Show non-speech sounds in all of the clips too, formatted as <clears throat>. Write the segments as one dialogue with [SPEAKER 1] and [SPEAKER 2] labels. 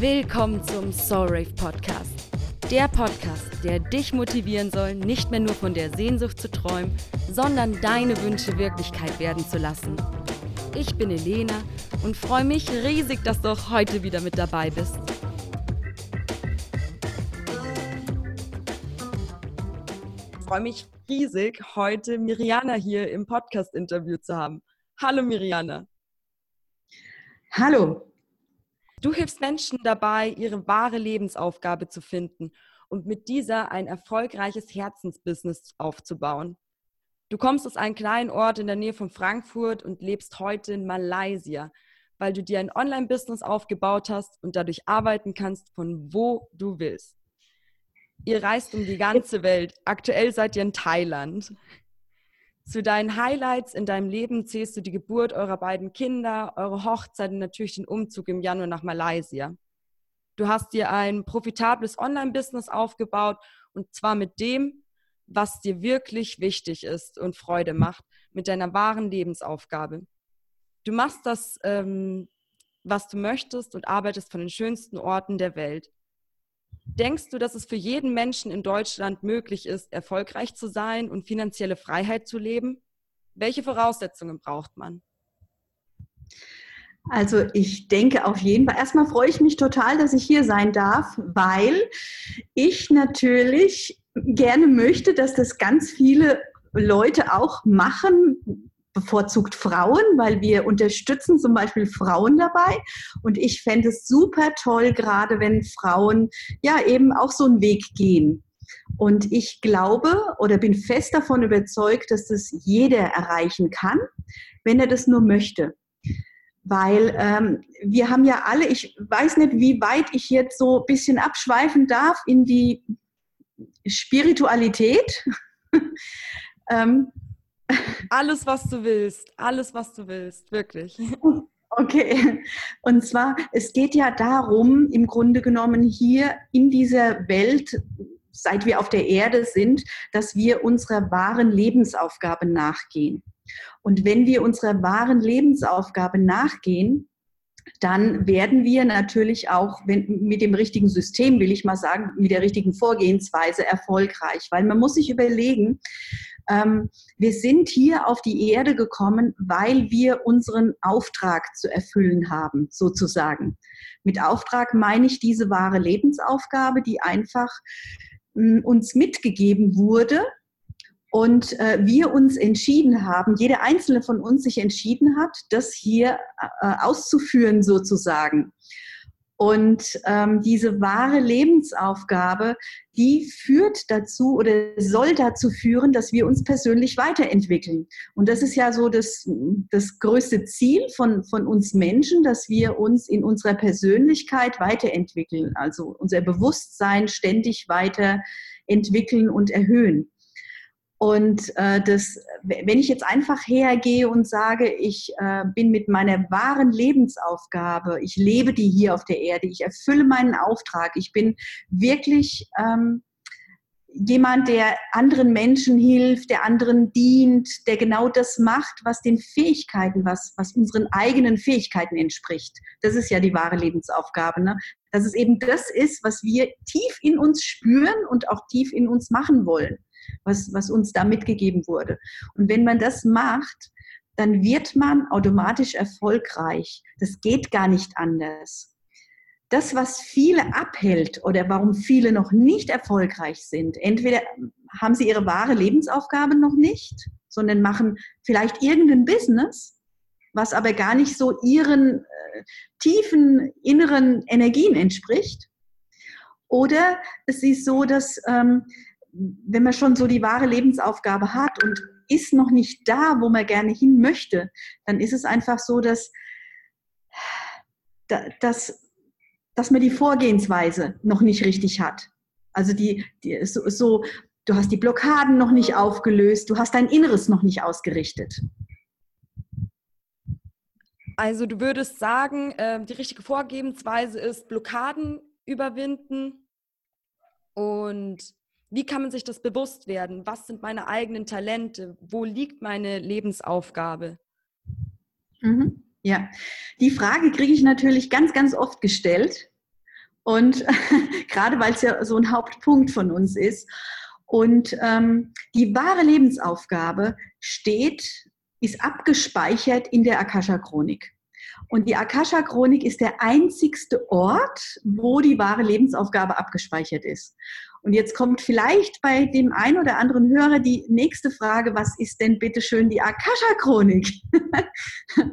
[SPEAKER 1] Willkommen zum Soul Rave Podcast. Der Podcast, der dich motivieren soll, nicht mehr nur von der Sehnsucht zu träumen, sondern deine Wünsche Wirklichkeit werden zu lassen. Ich bin Elena und freue mich riesig, dass du auch heute wieder mit dabei bist. Ich freue mich riesig, heute Miriana hier im Podcast-Interview zu haben. Hallo Miriana.
[SPEAKER 2] Hallo,
[SPEAKER 1] Du hilfst Menschen dabei, ihre wahre Lebensaufgabe zu finden und mit dieser ein erfolgreiches Herzensbusiness aufzubauen. Du kommst aus einem kleinen Ort in der Nähe von Frankfurt und lebst heute in Malaysia, weil du dir ein Online-Business aufgebaut hast und dadurch arbeiten kannst, von wo du willst. Ihr reist um die ganze Welt. Aktuell seid ihr in Thailand. Zu deinen Highlights in deinem Leben zählst du die Geburt eurer beiden Kinder, eure Hochzeit und natürlich den Umzug im Januar nach Malaysia. Du hast dir ein profitables Online-Business aufgebaut und zwar mit dem, was dir wirklich wichtig ist und Freude macht, mit deiner wahren Lebensaufgabe. Du machst das, ähm, was du möchtest und arbeitest von den schönsten Orten der Welt. Denkst du, dass es für jeden Menschen in Deutschland möglich ist, erfolgreich zu sein und finanzielle Freiheit zu leben? Welche Voraussetzungen braucht man?
[SPEAKER 2] Also ich denke auf jeden Fall, erstmal freue ich mich total, dass ich hier sein darf, weil ich natürlich gerne möchte, dass das ganz viele Leute auch machen, bevorzugt Frauen, weil wir unterstützen zum Beispiel Frauen dabei. Und ich fände es super toll, gerade wenn Frauen ja eben auch so einen Weg gehen. Und ich glaube oder bin fest davon überzeugt, dass das jeder erreichen kann, wenn er das nur möchte. Weil ähm, wir haben ja alle, ich weiß nicht, wie weit ich jetzt so ein bisschen abschweifen darf in die Spiritualität. <laughs>
[SPEAKER 1] ähm, alles, was du willst. Alles, was du willst. Wirklich.
[SPEAKER 2] Okay. Und zwar, es geht ja darum, im Grunde genommen hier in dieser Welt, seit wir auf der Erde sind, dass wir unserer wahren Lebensaufgabe nachgehen. Und wenn wir unserer wahren Lebensaufgabe nachgehen, dann werden wir natürlich auch wenn, mit dem richtigen System, will ich mal sagen, mit der richtigen Vorgehensweise erfolgreich. Weil man muss sich überlegen, ähm, wir sind hier auf die Erde gekommen, weil wir unseren Auftrag zu erfüllen haben, sozusagen. Mit Auftrag meine ich diese wahre Lebensaufgabe, die einfach mh, uns mitgegeben wurde und äh, wir uns entschieden haben, jeder einzelne von uns sich entschieden hat, das hier äh, auszuführen sozusagen. Und ähm, diese wahre Lebensaufgabe, die führt dazu oder soll dazu führen, dass wir uns persönlich weiterentwickeln. Und das ist ja so das, das größte Ziel von, von uns Menschen, dass wir uns in unserer Persönlichkeit weiterentwickeln, also unser Bewusstsein ständig weiterentwickeln und erhöhen. Und äh, das, wenn ich jetzt einfach hergehe und sage, ich äh, bin mit meiner wahren Lebensaufgabe, ich lebe die hier auf der Erde, ich erfülle meinen Auftrag, ich bin wirklich ähm, jemand, der anderen Menschen hilft, der anderen dient, der genau das macht, was den Fähigkeiten, was, was unseren eigenen Fähigkeiten entspricht. Das ist ja die wahre Lebensaufgabe. Ne? Dass es eben das ist, was wir tief in uns spüren und auch tief in uns machen wollen was, was uns da mitgegeben wurde. Und wenn man das macht, dann wird man automatisch erfolgreich. Das geht gar nicht anders. Das, was viele abhält oder warum viele noch nicht erfolgreich sind, entweder haben sie ihre wahre Lebensaufgabe noch nicht, sondern machen vielleicht irgendein Business, was aber gar nicht so ihren äh, tiefen inneren Energien entspricht. Oder es ist so, dass ähm, wenn man schon so die wahre Lebensaufgabe hat und ist noch nicht da, wo man gerne hin möchte, dann ist es einfach so, dass, dass, dass man die Vorgehensweise noch nicht richtig hat. Also die, die so, so, du hast die Blockaden noch nicht aufgelöst, du hast dein Inneres noch nicht ausgerichtet.
[SPEAKER 1] Also du würdest sagen, äh, die richtige Vorgehensweise ist Blockaden überwinden und wie kann man sich das bewusst werden? Was sind meine eigenen Talente? Wo liegt meine Lebensaufgabe?
[SPEAKER 2] Mhm. Ja, die Frage kriege ich natürlich ganz, ganz oft gestellt. Und <laughs> gerade weil es ja so ein Hauptpunkt von uns ist. Und ähm, die wahre Lebensaufgabe steht, ist abgespeichert in der Akasha-Chronik. Und die Akasha-Chronik ist der einzigste Ort, wo die wahre Lebensaufgabe abgespeichert ist. Und jetzt kommt vielleicht bei dem einen oder anderen Hörer die nächste Frage, was ist denn bitte schön die Akasha-Chronik? <laughs>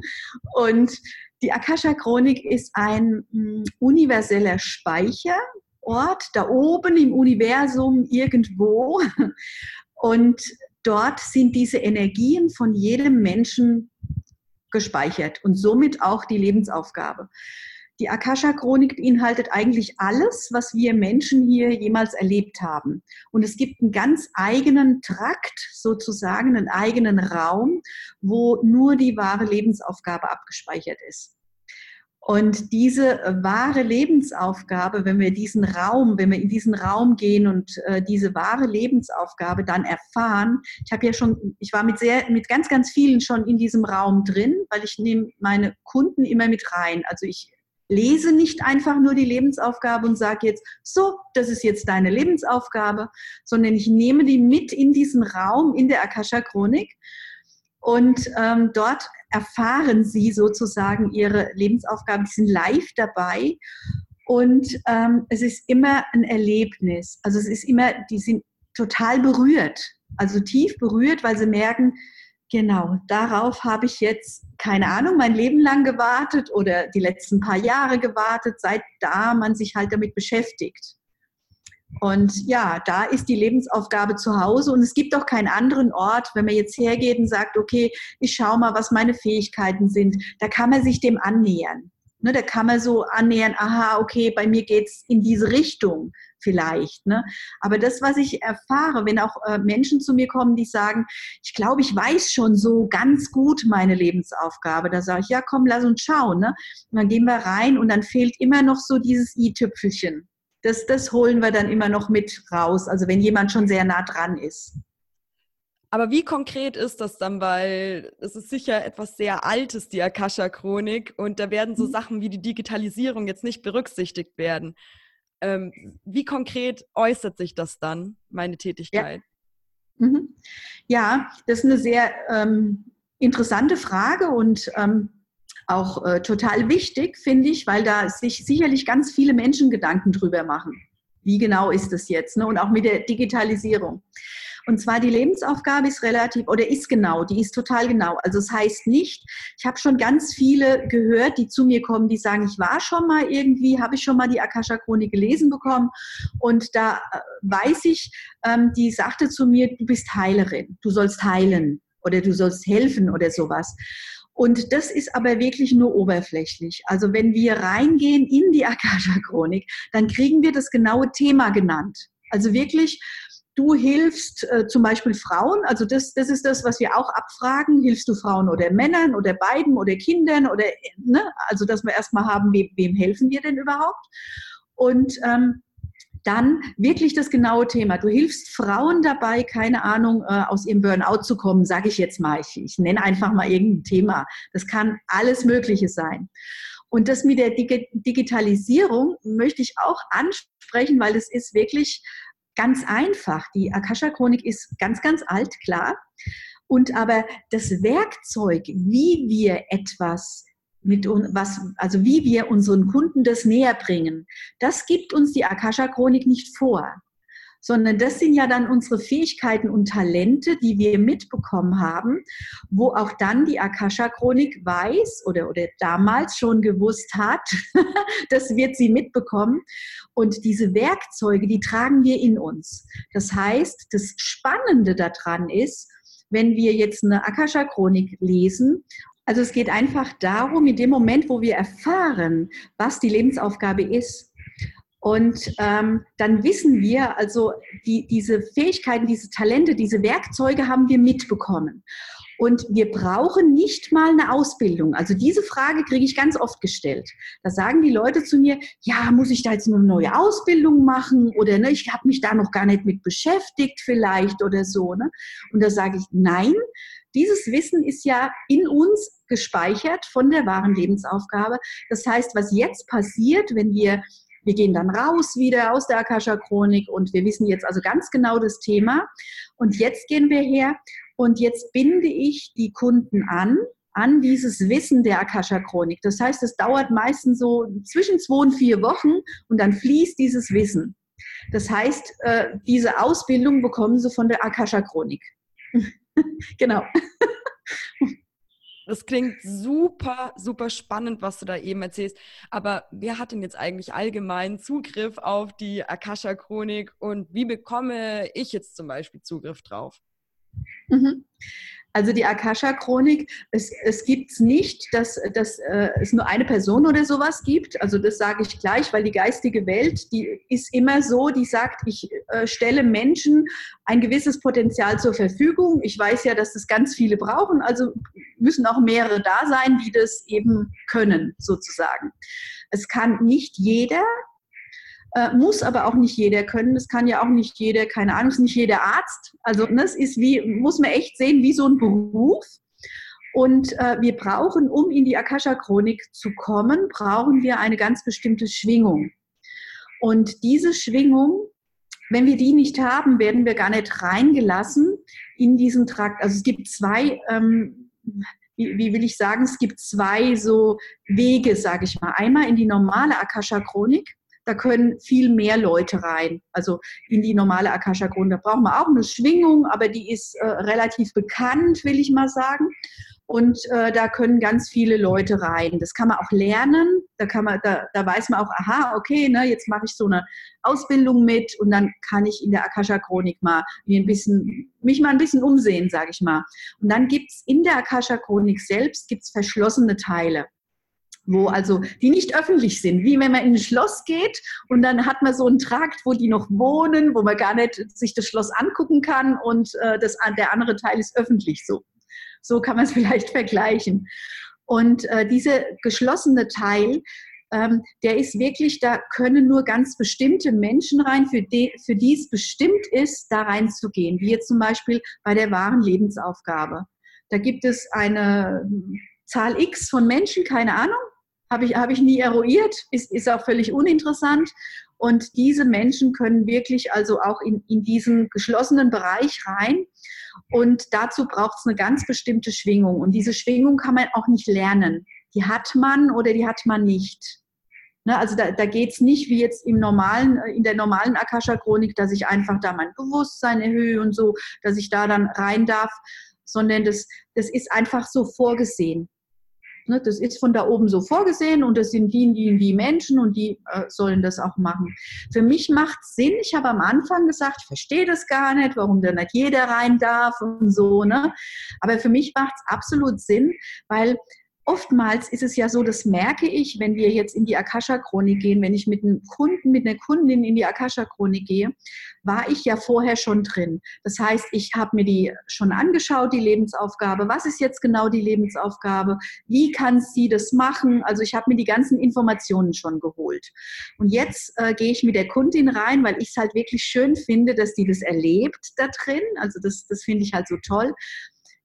[SPEAKER 2] und die Akasha-Chronik ist ein mh, mm, universeller Speicherort da oben im Universum irgendwo. <laughs> Und dort sind diese Energien von jedem Menschen gespeichert und somit auch die Lebensaufgabe. Die Akasha-Chronik beinhaltet eigentlich alles, was wir Menschen hier jemals erlebt haben. Und es gibt einen ganz eigenen Trakt, sozusagen einen eigenen Raum, wo nur die wahre Lebensaufgabe abgespeichert ist. Und diese wahre Lebensaufgabe, wenn wir diesen Raum, wenn wir in diesen Raum gehen und äh, diese wahre Lebensaufgabe dann erfahren, ich habe ja schon, ich war mit sehr, mit ganz, ganz vielen schon in diesem Raum drin, weil ich nehme meine Kunden immer mit rein. Also ich lese nicht einfach nur die Lebensaufgabe und sage jetzt, so, das ist jetzt deine Lebensaufgabe, sondern ich nehme die mit in diesen Raum in der Akasha-Chronik und ähm, dort erfahren sie sozusagen ihre Lebensaufgaben, die sind live dabei und ähm, es ist immer ein Erlebnis. Also es ist immer, die sind total berührt, also tief berührt, weil sie merken, Genau, darauf habe ich jetzt, keine Ahnung, mein Leben lang gewartet oder die letzten paar Jahre gewartet, seit da man sich halt damit beschäftigt. Und ja, da ist die Lebensaufgabe zu Hause und es gibt auch keinen anderen Ort, wenn man jetzt hergeht und sagt, okay, ich schaue mal, was meine Fähigkeiten sind. Da kann man sich dem annähern. Ne, da kann man so annähern, aha, okay, bei mir geht es in diese Richtung vielleicht. Ne? Aber das, was ich erfahre, wenn auch äh, Menschen zu mir kommen, die sagen, ich glaube, ich weiß schon so ganz gut meine Lebensaufgabe, da sage ich, ja, komm, lass uns schauen. Ne? Und dann gehen wir rein und dann fehlt immer noch so dieses i-Tüpfelchen. Das, das holen wir dann immer noch mit raus, also wenn jemand schon sehr nah dran ist.
[SPEAKER 1] Aber wie konkret ist das dann? Weil es ist sicher etwas sehr Altes, die Akasha-Chronik, und da werden so mhm. Sachen wie die Digitalisierung jetzt nicht berücksichtigt werden. Ähm, wie konkret äußert sich das dann, meine Tätigkeit?
[SPEAKER 2] Ja, mhm. ja das ist eine sehr ähm, interessante Frage und ähm, auch äh, total wichtig, finde ich, weil da sich sicherlich ganz viele Menschen Gedanken drüber machen. Wie genau ist das jetzt? Ne? Und auch mit der Digitalisierung. Und zwar die Lebensaufgabe ist relativ oder ist genau, die ist total genau. Also es das heißt nicht, ich habe schon ganz viele gehört, die zu mir kommen, die sagen, ich war schon mal irgendwie, habe ich schon mal die Akasha Chronik gelesen bekommen und da äh, weiß ich, ähm, die sagte zu mir, du bist Heilerin, du sollst heilen oder du sollst helfen oder sowas. Und das ist aber wirklich nur oberflächlich. Also wenn wir reingehen in die Akasha-Chronik, dann kriegen wir das genaue Thema genannt. Also wirklich, du hilfst äh, zum Beispiel Frauen, also das, das ist das, was wir auch abfragen, hilfst du Frauen oder Männern oder beiden oder Kindern oder, ne? also dass wir erstmal haben, wem, wem helfen wir denn überhaupt? Und ähm, dann wirklich das genaue Thema. Du hilfst Frauen dabei, keine Ahnung, äh, aus ihrem Burnout zu kommen, sage ich jetzt mal. Ich, ich nenne einfach mal irgendein Thema. Das kann alles Mögliche sein. Und das mit der Dig Digitalisierung möchte ich auch ansprechen, weil es ist wirklich ganz einfach. Die Akasha-Chronik ist ganz, ganz alt, klar. Und aber das Werkzeug, wie wir etwas mit was, also wie wir unseren Kunden das näher bringen, das gibt uns die Akasha-Chronik nicht vor, sondern das sind ja dann unsere Fähigkeiten und Talente, die wir mitbekommen haben, wo auch dann die Akasha-Chronik weiß oder, oder damals schon gewusst hat, <laughs> das wird sie mitbekommen. Und diese Werkzeuge, die tragen wir in uns. Das heißt, das Spannende daran ist, wenn wir jetzt eine Akasha-Chronik lesen also es geht einfach darum, in dem Moment, wo wir erfahren, was die Lebensaufgabe ist, und ähm, dann wissen wir, also die, diese Fähigkeiten, diese Talente, diese Werkzeuge haben wir mitbekommen. Und wir brauchen nicht mal eine Ausbildung. Also diese Frage kriege ich ganz oft gestellt. Da sagen die Leute zu mir, ja, muss ich da jetzt eine neue Ausbildung machen oder ne, ich habe mich da noch gar nicht mit beschäftigt vielleicht oder so. Ne? Und da sage ich, nein, dieses Wissen ist ja in uns gespeichert von der wahren Lebensaufgabe. Das heißt, was jetzt passiert, wenn wir Wir gehen dann raus wieder aus der Akasha-Chronik und wir wissen jetzt also ganz genau das Thema. Und jetzt gehen wir her und jetzt binde ich die Kunden an an dieses Wissen der Akasha-Chronik. Das heißt, es dauert meistens so zwischen zwei und vier Wochen und dann fließt dieses Wissen. Das heißt, äh, diese Ausbildung bekommen sie von der Akasha-Chronik. <laughs> genau.
[SPEAKER 1] Das klingt super, super spannend, was du da eben erzählst. Aber wer hat denn jetzt eigentlich allgemein Zugriff auf die Akasha-Chronik und wie bekomme ich jetzt zum Beispiel Zugriff drauf?
[SPEAKER 2] Mhm. Also die Akasha-Chronik, es, es gibt es nicht, dass, dass äh, es nur eine Person oder sowas gibt. Also das sage ich gleich, weil die geistige Welt, die ist immer so, die sagt, ich äh, stelle Menschen ein gewisses Potenzial zur Verfügung. Ich weiß ja, dass das ganz viele brauchen, also müssen auch mehrere da sein, die das eben können, sozusagen. Es kann nicht jeder äh, muss aber auch nicht jeder können. Das kann ja auch nicht jeder, keine Ahnung, ist nicht jeder Arzt. Also das ne, ist wie, muss man echt sehen, wie so ein Beruf. Und äh, wir brauchen, um in die Akasha-Chronik zu kommen, brauchen wir eine ganz bestimmte Schwingung. Und diese Schwingung, wenn wir die nicht haben, werden wir gar nicht reingelassen in diesen Trakt. Also es gibt zwei, ähm, wie, wie will ich sagen, es gibt zwei so Wege, sage ich mal. Einmal in die normale Akasha-Chronik da können viel mehr Leute rein. Also in die normale Akasha-Grund. Da brauchen wir auch eine Schwingung, aber die ist äh, relativ bekannt, will ich mal sagen. Und äh, da können ganz viele Leute rein. Das kann man auch lernen. Da kann man, da, da weiß man auch, aha, okay, ne, jetzt mache ich so eine Ausbildung mit und dann kann ich in der Akasha-Chronik mal mir ein bisschen, mich mal ein bisschen umsehen, sage ich mal. Und dann gibt es in der Akasha-Chronik selbst gibt's verschlossene Teile wo also die nicht öffentlich sind, wie wenn man in ein Schloss geht und dann hat man so einen Trakt, wo die noch wohnen, wo man gar nicht sich das Schloss angucken kann und äh, das, der andere Teil ist öffentlich so. So kann man es <laughs> vielleicht vergleichen. Und äh, dieser geschlossene Teil, ähm, der ist wirklich, da können nur ganz bestimmte Menschen rein, für die, für die es bestimmt ist, da reinzugehen, wie jetzt zum Beispiel bei der wahren Lebensaufgabe. Da gibt es eine Zahl X von Menschen, keine Ahnung, habe ich, hab ich nie eruiert, ist, ist auch völlig uninteressant. Und diese Menschen können wirklich also auch in, in diesen geschlossenen Bereich rein. Und dazu braucht es eine ganz bestimmte Schwingung. Und diese Schwingung kann man auch nicht lernen. Die hat man oder die hat man nicht. Ne, also da, da geht es nicht wie jetzt im normalen, in der normalen Akasha-Chronik, dass ich einfach da mein Bewusstsein erhöhe und so, dass ich da dann rein darf, sondern das, das ist einfach so vorgesehen. Ne, das ist von da oben so vorgesehen und das sind die, die, die Menschen und die äh, sollen das auch machen. Für mich macht es Sinn, ich habe am Anfang gesagt, ich verstehe das gar nicht, warum da nicht jeder rein darf und so. Ne? Aber für mich macht es absolut Sinn, weil oftmals ist es ja so, das merke ich, wenn wir jetzt in die Akasha-Chronik gehen, wenn ich mit einem Kunden, mit einer Kundin in die Akasha-Chronik gehe, war ich ja vorher schon drin. Das heißt, ich habe mir die schon angeschaut, die Lebensaufgabe. Was ist jetzt genau die Lebensaufgabe? Wie kann sie das machen? Also ich habe mir die ganzen Informationen schon geholt. Und jetzt äh, gehe ich mit der Kundin rein, weil ich es halt wirklich schön finde, dass die das erlebt da drin. Also das, das finde ich halt so toll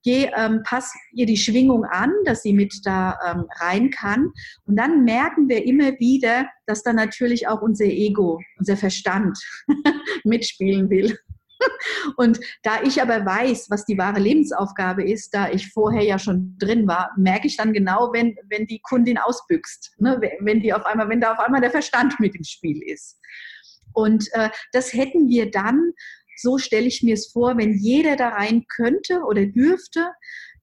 [SPEAKER 2] geh, ähm, pass ihr die Schwingung an, dass sie mit da ähm, rein kann. Und dann merken wir immer wieder, dass da natürlich auch unser Ego, unser Verstand <laughs> mitspielen will. Und da ich aber weiß, was die wahre Lebensaufgabe ist, da ich vorher ja schon drin war, merke ich dann genau, wenn, wenn die Kundin ausbüchst, ne? wenn, die auf einmal, wenn da auf einmal der Verstand mit im Spiel ist. Und äh, das hätten wir dann so stelle ich mir es vor, wenn jeder da rein könnte oder dürfte,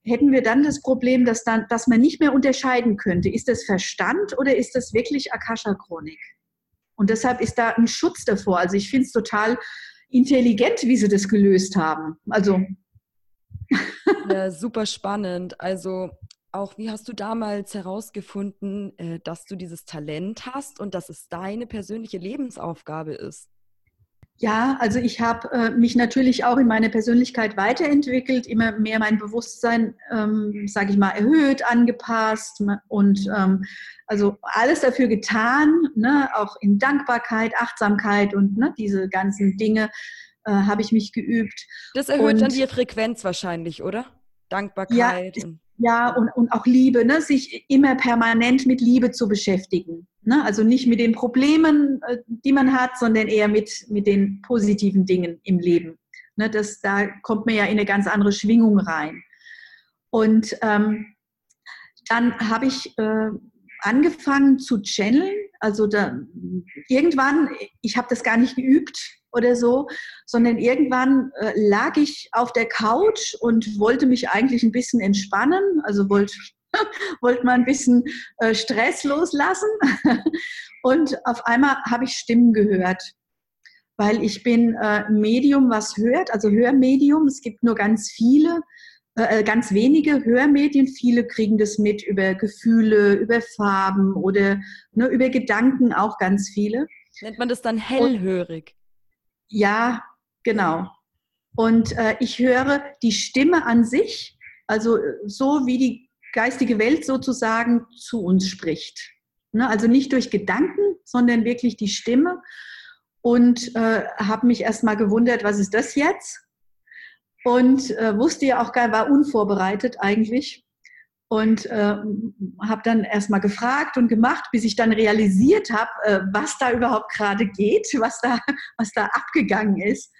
[SPEAKER 2] hätten wir dann das Problem, dass, dann, dass man nicht mehr unterscheiden könnte, ist das Verstand oder ist das wirklich Akasha-Chronik? Und deshalb ist da ein Schutz davor. Also ich finde es total intelligent, wie sie das gelöst haben. Also.
[SPEAKER 1] Ja, super spannend. Also auch, wie hast du damals herausgefunden, äh, dass du dieses Talent hast und dass es deine persönliche Lebensaufgabe ist?
[SPEAKER 2] Ja, also ich habe äh, mich natürlich auch in meiner Persönlichkeit weiterentwickelt, immer mehr mein Bewusstsein, ähm, sage ich mal, erhöht, angepasst und ähm, also alles dafür getan, ne, auch in Dankbarkeit, Achtsamkeit und ne, diese ganzen Dinge äh, habe ich mich geübt.
[SPEAKER 1] Das erhöht und, dann die Frequenz wahrscheinlich, oder? Dankbarkeit.
[SPEAKER 2] Ja, Ja, und, und auch Liebe, ne? sich immer permanent mit Liebe zu beschäftigen. Ne? Also nicht mit den Problemen, äh, die man hat, sondern eher mit, mit den positiven Dingen im Leben. Ne? Das, da kommt man ja in eine ganz andere Schwingung rein. Und ähm, dann habe ich äh, angefangen zu channeln. Also da, irgendwann, ich habe das gar nicht geübt oder so, sondern irgendwann äh, lag ich auf der Couch und wollte mich eigentlich ein bisschen entspannen. Also wollte <laughs> wollte mal ein bisschen äh, Stress loslassen. <laughs> Und auf einmal habe ich Stimmen gehört, weil ich bin äh, Medium, was hört, also Hörmedium. Es gibt nur ganz viele, äh, ganz wenige Hörmedien. Viele kriegen das mit über Gefühle, über Farben oder ne, über Gedanken auch ganz viele.
[SPEAKER 1] Nennt man das dann hellhörig?
[SPEAKER 2] Ja, genau. Und äh, ich höre die Stimme an sich, also äh, so wie die geistige Welt sozusagen zu uns spricht. Ne? Also nicht durch Gedanken, sondern wirklich die Stimme. Und äh, habe mich erstmal gewundert, was ist das jetzt? Und äh, wusste ja auch gar, war unvorbereitet eigentlich. Und äh, habe dann erstmal gefragt und gemacht, bis ich dann realisiert habe, äh, was da überhaupt gerade geht, <laughs> was da, was da abgegangen ist.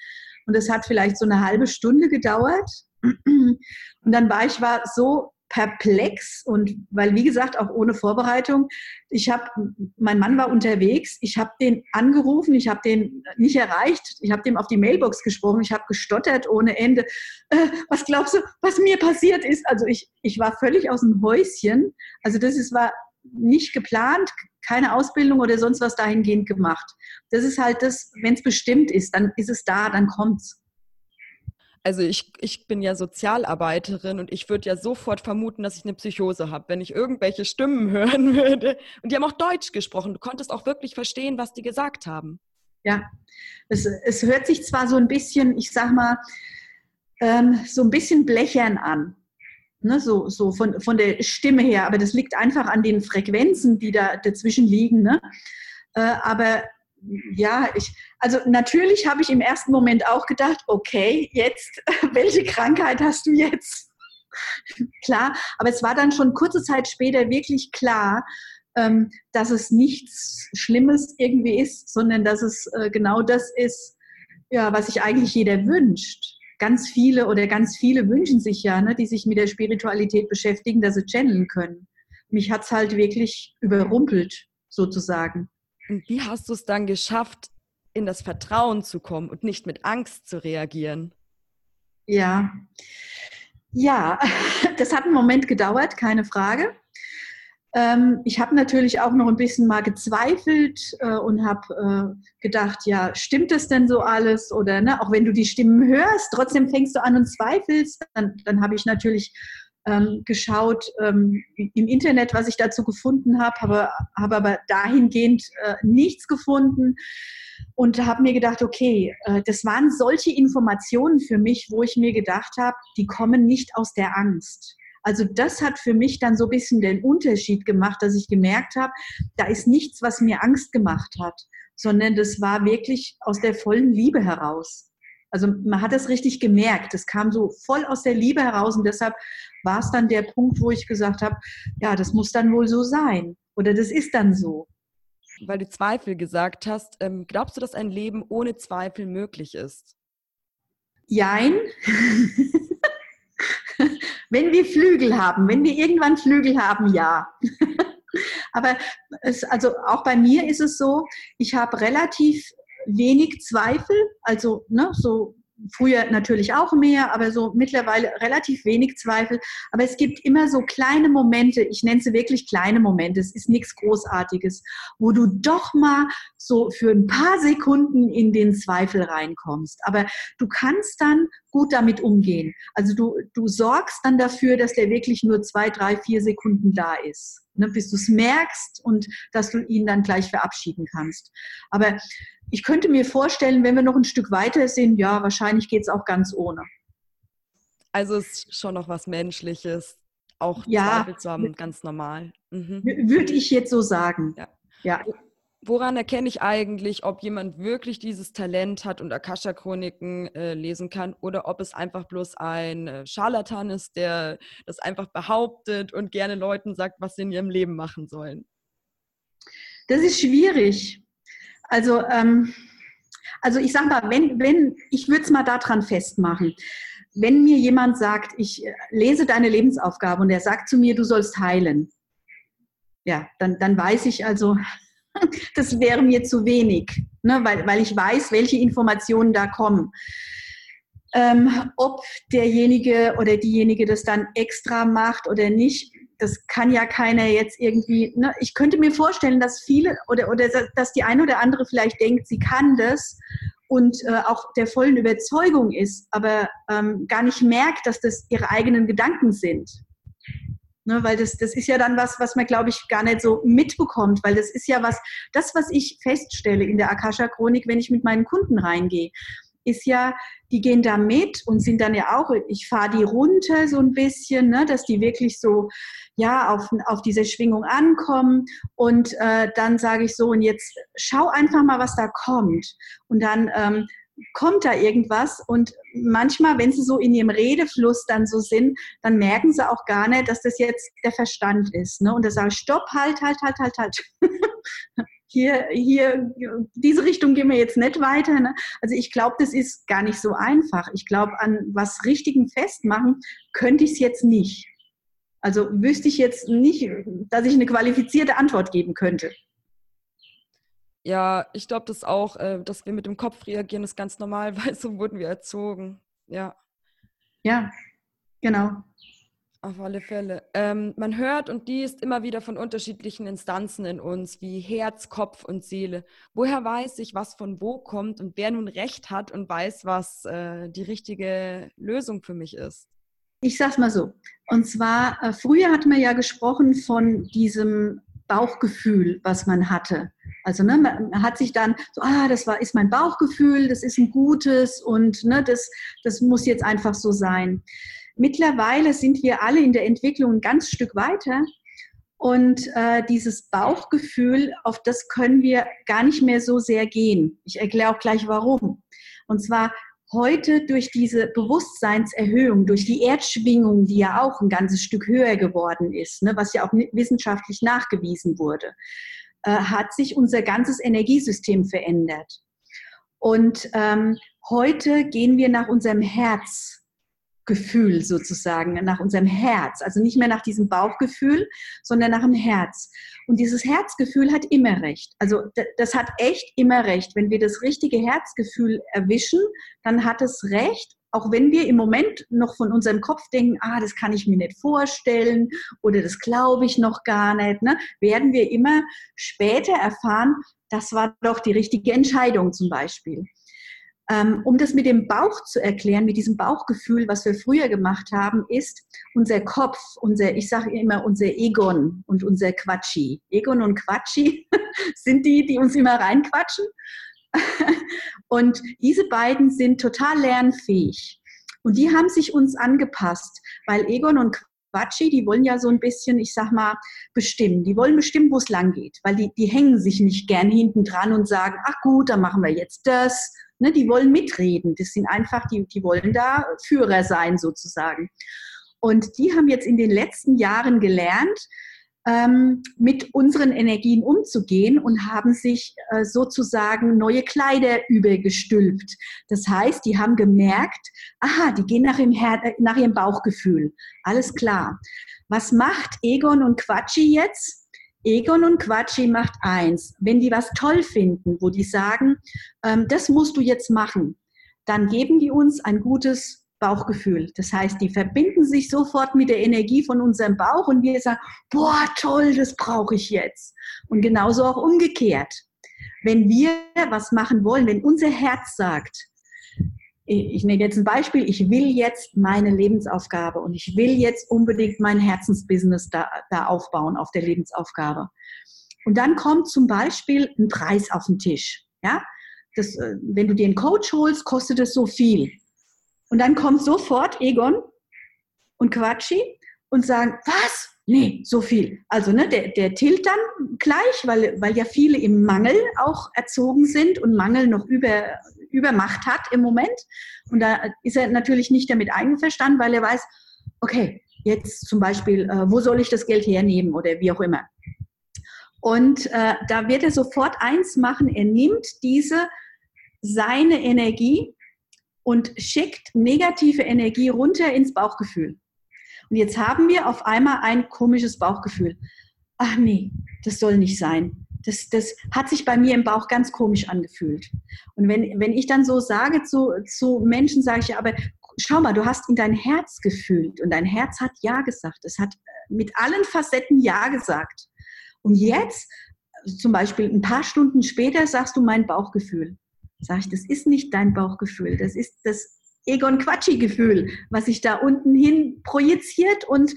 [SPEAKER 2] Und das hat vielleicht so eine halbe Stunde gedauert. Und dann war ich war so perplex und weil, wie gesagt, auch ohne Vorbereitung. Ich habe, mein Mann war unterwegs, ich habe den angerufen, ich habe den nicht erreicht, ich habe dem auf die Mailbox gesprochen, ich habe gestottert ohne Ende. Äh, was glaubst du, was mir passiert ist? Also ich, ich war völlig aus dem Häuschen. Also das ist, war nicht geplant, keine Ausbildung oder sonst was dahingehend gemacht. Das ist halt das, wenn es bestimmt ist, dann ist es da, dann kommt's.
[SPEAKER 1] Also ich, ich bin ja Sozialarbeiterin und ich würde ja sofort vermuten, dass ich eine Psychose habe, wenn ich irgendwelche Stimmen <laughs> hören würde. Und die haben auch Deutsch gesprochen. Du konntest auch wirklich verstehen, was die gesagt haben.
[SPEAKER 2] Ja, es, es hört sich zwar so ein bisschen, ich sag mal, ähm, so ein bisschen blechern an. Ne, so, so von, von der Stimme her, aber das liegt einfach an den Frequenzen, die da dazwischen liegen. Ne? Äh, aber ja, ich, also natürlich habe ich im ersten Moment auch gedacht, okay, jetzt, <laughs> welche Krankheit hast du jetzt? <laughs> klar, aber es war dann schon kurze Zeit später wirklich klar, ähm, dass es nichts Schlimmes irgendwie ist, sondern dass es äh, genau das ist, ja, was sich eigentlich jeder wünscht. Ganz viele oder ganz viele wünschen sich ja, ne, die sich mit der Spiritualität beschäftigen, dass sie channeln können. Mich hat es halt wirklich überrumpelt, sozusagen.
[SPEAKER 1] Wie hast du es dann geschafft, in das Vertrauen zu kommen und nicht mit Angst zu reagieren?
[SPEAKER 2] Ja, ja, <laughs> das hat einen Moment gedauert, keine Frage. Ähm, ich habe natürlich auch noch ein bisschen mal gezweifelt äh, und habe äh, gedacht, ja, stimmt das denn so alles? Oder ne, auch wenn du die Stimmen hörst, trotzdem fängst du an und zweifelst. Dann, dann habe ich natürlich ähm, geschaut ähm, im Internet, was ich dazu gefunden habe, habe, habe aber dahingehend äh, nichts gefunden und habe mir gedacht, okay, äh, das waren solche Informationen für mich, wo ich mir gedacht habe, die kommen nicht aus der Angst. Also das hat für mich dann so ein bisschen den Unterschied gemacht, dass ich gemerkt habe, da ist nichts, was mir Angst gemacht hat, sondern das war wirklich aus der vollen Liebe heraus. Also man hat es richtig gemerkt. Es kam so voll aus der Liebe heraus und deshalb war es dann der Punkt, wo ich gesagt habe, ja, das muss dann wohl so sein oder das ist dann so.
[SPEAKER 1] Weil du Zweifel gesagt hast, ähm, glaubst du, dass ein Leben ohne Zweifel möglich ist?
[SPEAKER 2] Jein. <laughs> wenn wir Flügel haben, wenn wir irgendwann Flügel haben, ja. <laughs> Aber es, also auch bei mir ist es so, ich habe relativ wenig Zweifel, also ne, so früher natürlich auch mehr, aber so mittlerweile relativ wenig Zweifel. Aber es gibt immer so kleine Momente, ich nenne sie wirklich kleine Momente, es ist nichts Großartiges, wo du doch mal so für ein paar Sekunden in den Zweifel reinkommst. Aber du kannst dann gut damit umgehen. Also du, du sorgst dann dafür, dass der wirklich nur zwei, drei, vier Sekunden da ist, ne, bis du es merkst und dass du ihn dann gleich verabschieden kannst. Aber ich könnte mir vorstellen, wenn wir noch ein Stück weiter sind, ja, wahrscheinlich geht es auch ganz ohne.
[SPEAKER 1] Also es ist schon noch was Menschliches, auch ja, Zweifel zu haben, ganz normal.
[SPEAKER 2] Mhm. Würde ich jetzt so sagen.
[SPEAKER 1] Ja. ja. Woran erkenne ich eigentlich, ob jemand wirklich dieses Talent hat und Akasha-Chroniken äh, lesen kann oder ob es einfach bloß ein äh, Scharlatan ist, der das einfach behauptet und gerne Leuten sagt, was sie in ihrem Leben machen sollen?
[SPEAKER 2] Das ist schwierig. Also, ähm, also ich sage mal, wenn, wenn, ich würde es mal daran festmachen. Wenn mir jemand sagt, ich äh, lese deine Lebensaufgabe und er sagt zu mir, du sollst heilen, ja, dann, dann weiß ich also, <laughs> das wäre mir zu wenig, ne, weil, weil ich weiß, welche Informationen da kommen. Ähm, ob derjenige oder diejenige das dann extra macht oder nicht, das kann ja keiner jetzt irgendwie. Ne? Ich könnte mir vorstellen, dass viele oder, oder dass die eine oder andere vielleicht denkt, sie kann das und äh, auch der vollen Überzeugung ist, aber ähm, gar nicht merkt, dass das ihre eigenen Gedanken sind. Ne, weil das, das ist ja dann was, was man, glaube ich, gar nicht so mitbekommt, weil das ist ja was, das, was ich feststelle in der Akasha-Chronik, wenn ich mit meinen Kunden reingehe, ist ja, die gehen da mit und sind dann ja auch, ich fahre die runter so ein bisschen, ne, dass die wirklich so, ja, auf, auf diese Schwingung ankommen und äh, dann sage ich so, und jetzt schau einfach mal, was da kommt. Und dann ähm, kommt da irgendwas und manchmal, wenn sie so in ihrem Redefluss dann so sind, dann merken sie auch gar nicht, dass das jetzt der Verstand ist. Ne? Und da sage ich, stopp, halt, halt, halt, halt, halt. <laughs> hier, hier, diese Richtung gehen wir jetzt nicht weiter. Ne? Also ich glaube, das ist gar nicht so einfach. Ich glaube, an was Richtigen festmachen könnte ich es jetzt nicht. Also wüsste ich jetzt nicht, dass ich eine qualifizierte Antwort geben könnte.
[SPEAKER 1] Ja, ich glaube das auch, äh, dass wir mit dem Kopf reagieren, ist ganz normal, <laughs> weil so wurden wir erzogen. Ja.
[SPEAKER 2] Ja, genau.
[SPEAKER 1] Auf alle Fälle. Ähm, man hört und liest immer wieder von unterschiedlichen Instanzen in uns, wie Herz, Kopf und Seele. Woher weiß ich, was von wo kommt und wer nun recht hat und weiß, was äh, die richtige Lösung für mich ist?
[SPEAKER 2] Ich sag's mal so. Und zwar, äh, früher hat man ja gesprochen von diesem Bauchgefühl, was man hatte. Also ne, man hat sich dann so, ah, das war, ist mein Bauchgefühl, das ist ein gutes und ne, das, das muss jetzt einfach so sein. Mittlerweile sind wir alle in der Entwicklung ein ganz Stück weiter und äh, dieses Bauchgefühl, auf das können wir gar nicht mehr so sehr gehen. Ich erkläre auch gleich warum. Und zwar heute durch diese Bewusstseinserhöhung, durch die Erdschwingung, die ja auch ein ganzes Stück höher geworden ist, ne, was ja auch wissenschaftlich nachgewiesen wurde, äh, hat sich unser ganzes Energiesystem verändert. Und ähm, heute gehen wir nach unserem Herzgefühl sozusagen, nach unserem Herz. Also nicht mehr nach diesem Bauchgefühl, sondern nach dem Herz. Und dieses Herzgefühl hat immer recht. Also das hat echt immer recht. Wenn wir das richtige Herzgefühl erwischen, dann hat es recht auch wenn wir im Moment noch von unserem Kopf denken, ah, das kann ich mir nicht vorstellen oder das glaube ich noch gar nicht, ne, werden wir immer später erfahren, das war doch die richtige Entscheidung zum Beispiel. Ähm, um das mit dem Bauch zu erklären, mit diesem Bauchgefühl, was wir früher gemacht haben, ist unser Kopf, unser, ich sage immer, unser Egon und unser Quatschi. Egon und Quatschi <laughs> sind die, die uns immer reinquatschen. <laughs> Und diese beiden sind total lernfähig. Und die haben sich uns angepasst, weil Egon und Quatschi, die wollen ja so ein bisschen, ich sag mal, bestimmen. Die wollen bestimmen, wo es lang geht, weil die, die hängen sich nicht gern hinten dran und sagen, ach gut, dann machen wir jetzt das. Ne, die wollen mitreden. Das sind einfach, die, die wollen da Führer sein sozusagen. Und die haben jetzt in den letzten Jahren gelernt, ähm, mit unseren Energien umzugehen und haben sich äh, sozusagen neue Kleider übergestülpt. Das heißt, die haben gemerkt, aha, die gehen nach, äh, nach ihrem Bauchgefühl. Alles klar. Was macht Egon und Quatschi jetzt? Egon und Quatschi macht eins. Wenn die was toll finden, wo die sagen, ähm, das musst du jetzt machen, dann geben die uns ein gutes Bauchgefühl. Das heißt, die verbinden sich sofort mit der Energie von unserem Bauch und wir sagen, boah, toll, das brauche ich jetzt. Und genauso auch umgekehrt. Wenn wir was machen wollen, wenn unser Herz sagt, ich nehme jetzt ein Beispiel, ich will jetzt meine Lebensaufgabe und ich will jetzt unbedingt mein Herzensbusiness da, da aufbauen auf der Lebensaufgabe. Und dann kommt zum Beispiel ein Preis auf den Tisch. Ja? Das, äh, wenn du dir einen Coach holst, kostet es so viel. Und dann kommt sofort Egon und Quatschi und sagen, was? nee, so viel. Also ne, der, der tilt dann gleich, weil, weil ja viele im Mangel auch erzogen sind und Mangel noch über, Übermacht hat im Moment. Und da ist er natürlich nicht damit einverstanden, weil er weiß, okay, jetzt zum Beispiel, äh, wo soll ich das Geld hernehmen oder wie auch immer. Und äh, da wird er sofort eins machen, er nimmt diese seine Energie und schickt negative Energie runter ins Bauchgefühl. Und jetzt haben wir auf einmal ein komisches Bauchgefühl. Ach nee, das soll nicht sein. Das, das hat sich bei mir im Bauch ganz komisch angefühlt. Und wenn, wenn ich dann so sage zu, zu Menschen, sage ich, aber schau mal, du hast in dein Herz gefühlt und dein Herz hat Ja gesagt. Es hat mit allen Facetten Ja gesagt. Und jetzt, zum Beispiel ein paar Stunden später, sagst du mein Bauchgefühl. Sag ich, das ist nicht dein Bauchgefühl, das ist das Egon Quatschi-Gefühl, was sich da unten hin projiziert und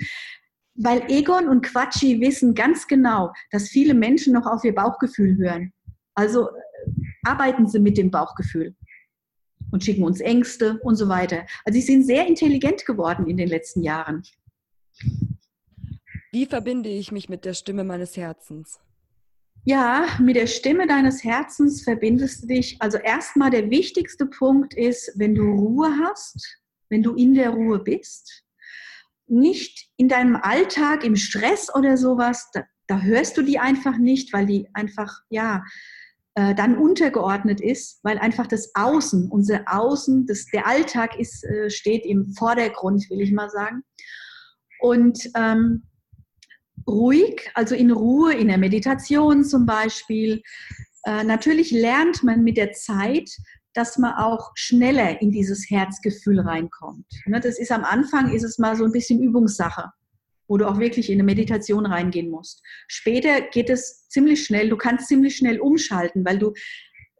[SPEAKER 2] weil Egon und Quatschi wissen ganz genau, dass viele Menschen noch auf ihr Bauchgefühl hören. Also äh, arbeiten sie mit dem Bauchgefühl und schicken uns Ängste und so weiter. Also sie sind sehr intelligent geworden in den letzten Jahren.
[SPEAKER 1] Wie verbinde ich mich mit der Stimme meines Herzens?
[SPEAKER 2] Ja, mit der Stimme deines Herzens verbindest du dich. Also erstmal der wichtigste Punkt ist, wenn du Ruhe hast, wenn du in der Ruhe bist, nicht in deinem Alltag, im Stress oder sowas, da, da hörst du die einfach nicht, weil die einfach, ja, äh, dann untergeordnet ist, weil einfach das Außen, unser Außen, das, der Alltag ist, äh, steht im Vordergrund, will ich mal sagen. Und ähm, ruhig, also in Ruhe, in der Meditation zum Beispiel. Äh, natürlich lernt man mit der Zeit, dass man auch schneller in dieses Herzgefühl reinkommt. Ne, das ist am Anfang, ist es mal so ein bisschen Übungssache, wo du auch wirklich in eine Meditation reingehen musst. Später geht es ziemlich schnell, du kannst ziemlich schnell umschalten, weil du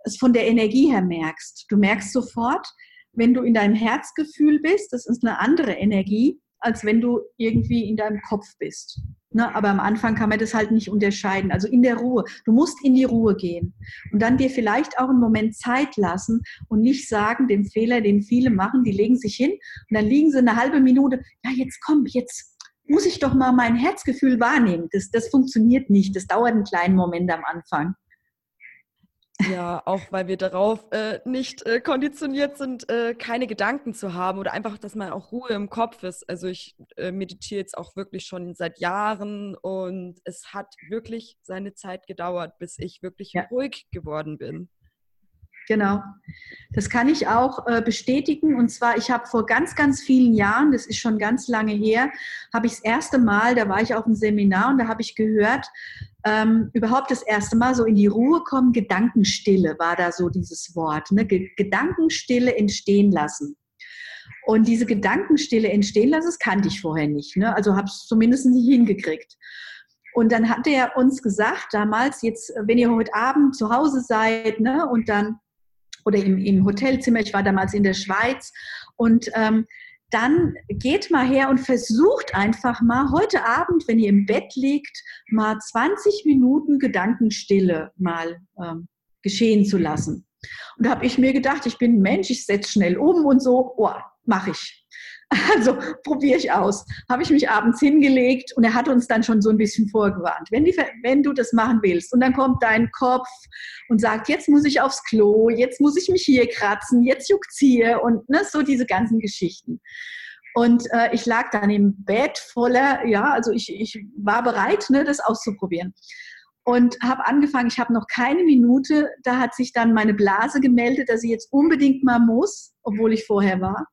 [SPEAKER 2] es von der Energie her merkst. Du merkst sofort, wenn du in deinem Herzgefühl bist, das ist eine andere Energie, als wenn du irgendwie in deinem Kopf bist. Ne, aber am Anfang kann man das halt nicht unterscheiden. Also in der Ruhe. Du musst in die Ruhe gehen und dann dir vielleicht auch einen Moment Zeit lassen und nicht sagen, den Fehler, den viele machen, die legen sich hin und dann liegen sie eine halbe Minute, ja, jetzt komm, jetzt muss ich doch mal mein Herzgefühl wahrnehmen. Das, das funktioniert nicht. Das dauert einen kleinen Moment am Anfang.
[SPEAKER 1] Ja, auch weil wir darauf äh, nicht äh, konditioniert sind, äh, keine Gedanken zu haben oder einfach, dass man auch Ruhe im Kopf ist. Also ich äh, meditiere jetzt auch wirklich schon seit Jahren und es hat wirklich seine Zeit gedauert, bis ich wirklich ja. ruhig geworden bin.
[SPEAKER 2] Genau. Das kann ich auch äh, bestätigen. Und zwar, ich habe vor ganz, ganz vielen Jahren, das ist schon ganz lange her, habe ich das erste Mal, da war ich auf einem Seminar und da habe ich gehört, ähm, überhaupt das erste Mal so in die Ruhe kommen, Gedankenstille war da so dieses Wort. Ne? Gedankenstille entstehen lassen. Und diese Gedankenstille entstehen lassen, das kannte ich vorher nicht. Ne? Also habe es zumindest nicht hingekriegt. Und dann hat er uns gesagt, damals, jetzt, wenn ihr heute Abend zu Hause seid, ne, und dann, oder im, im Hotelzimmer, ich war damals in der Schweiz, und ähm, dann geht mal her und versucht einfach mal heute Abend, wenn ihr im Bett liegt, mal 20 Minuten Gedankenstille mal ähm, geschehen zu lassen. Und da habe ich mir gedacht, ich bin ein Mensch, ich setze schnell um und so, oh, mache ich. <laughs> Also probiere ich aus. Habe ich mich abends hingelegt und er hat uns dann schon so ein bisschen vorgewarnt. Wenn, die, wenn du das machen willst und dann kommt dein Kopf und sagt, jetzt muss ich aufs Klo, jetzt muss ich mich hier kratzen, jetzt juckt's hier und ne, so diese ganzen Geschichten. Und äh, ich lag dann im Bett voller, ja, also ich, ich war bereit, ne, das auszuprobieren. Und habe angefangen, ich habe noch keine Minute, da hat sich dann meine Blase gemeldet, dass sie jetzt unbedingt mal muss, obwohl ich vorher war.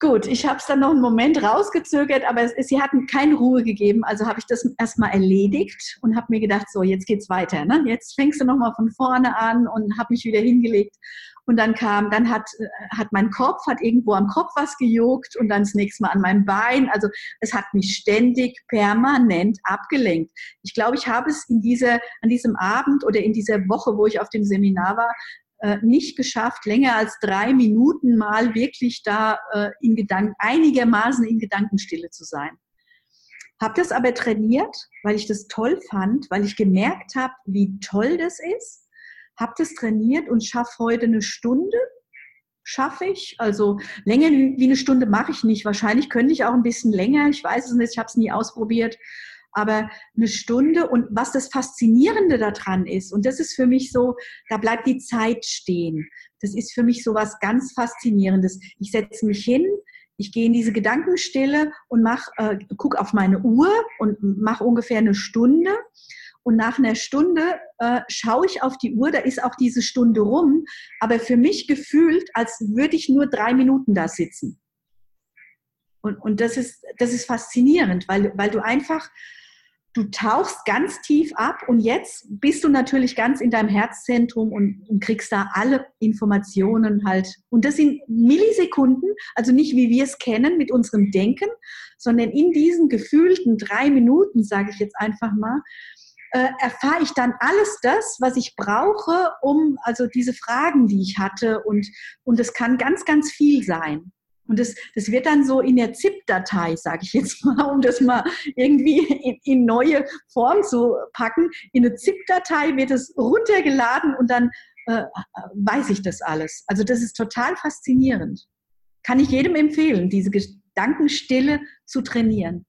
[SPEAKER 2] Gut, ich habe es dann noch einen Moment rausgezögert, aber es, sie hatten keine Ruhe gegeben. Also habe ich das erstmal erledigt und habe mir gedacht, so, jetzt geht's weiter. Ne? Jetzt fängst du nochmal von vorne an und habe mich wieder hingelegt. Und dann kam, dann hat, hat mein Kopf, hat irgendwo am Kopf was gejuckt und dann das nächste Mal an meinem Bein. Also es hat mich ständig permanent abgelenkt. Ich glaube, ich habe es in dieser, an diesem Abend oder in dieser Woche, wo ich auf dem Seminar war, äh, nicht geschafft, länger als drei Minuten mal wirklich da äh, in Gedanken, einigermaßen in Gedankenstille zu sein. Habe das aber trainiert, weil ich das toll fand, weil ich gemerkt habe, wie toll das ist. Habe das trainiert und schaffe heute eine Stunde schaffe ich. Also länger wie eine Stunde mache ich nicht. Wahrscheinlich könnte ich auch ein bisschen länger. Ich weiß es nicht, ich habe es nie ausprobiert. Aber eine Stunde und was das Faszinierende daran ist, und das ist für mich so, da bleibt die Zeit stehen. Das ist für mich so was ganz Faszinierendes. Ich setze mich hin, ich gehe in diese Gedankenstille und mach, äh, guck auf meine Uhr und mache ungefähr eine Stunde. Und nach einer Stunde äh, schaue ich auf die Uhr, da ist auch diese Stunde rum, aber für mich gefühlt, als würde ich nur drei Minuten da sitzen. Und, und das, ist, das ist faszinierend, weil, weil du einfach du tauchst ganz tief ab und jetzt bist du natürlich ganz in deinem Herzzentrum und, und, kriegst da alle Informationen halt. Und das sind Millisekunden, also nicht wie wir es kennen mit unserem Denken, sondern in diesen gefühlten drei Minuten, sage ich jetzt einfach mal, äh, erfahre ich dann alles das, was ich brauche, um also diese Fragen, die ich hatte und und es kann ganz ganz viel sein. Und das, das wird dann so in der ZIP-Datei, sage ich jetzt <laughs> mal, um das mal irgendwie in, in neue Form zu packen. In eine ZIP-Datei wird es runtergeladen und dann äh, weiß ich das alles. Also das ist total faszinierend. Kann ich jedem empfehlen, diese Gedankenstille zu trainieren.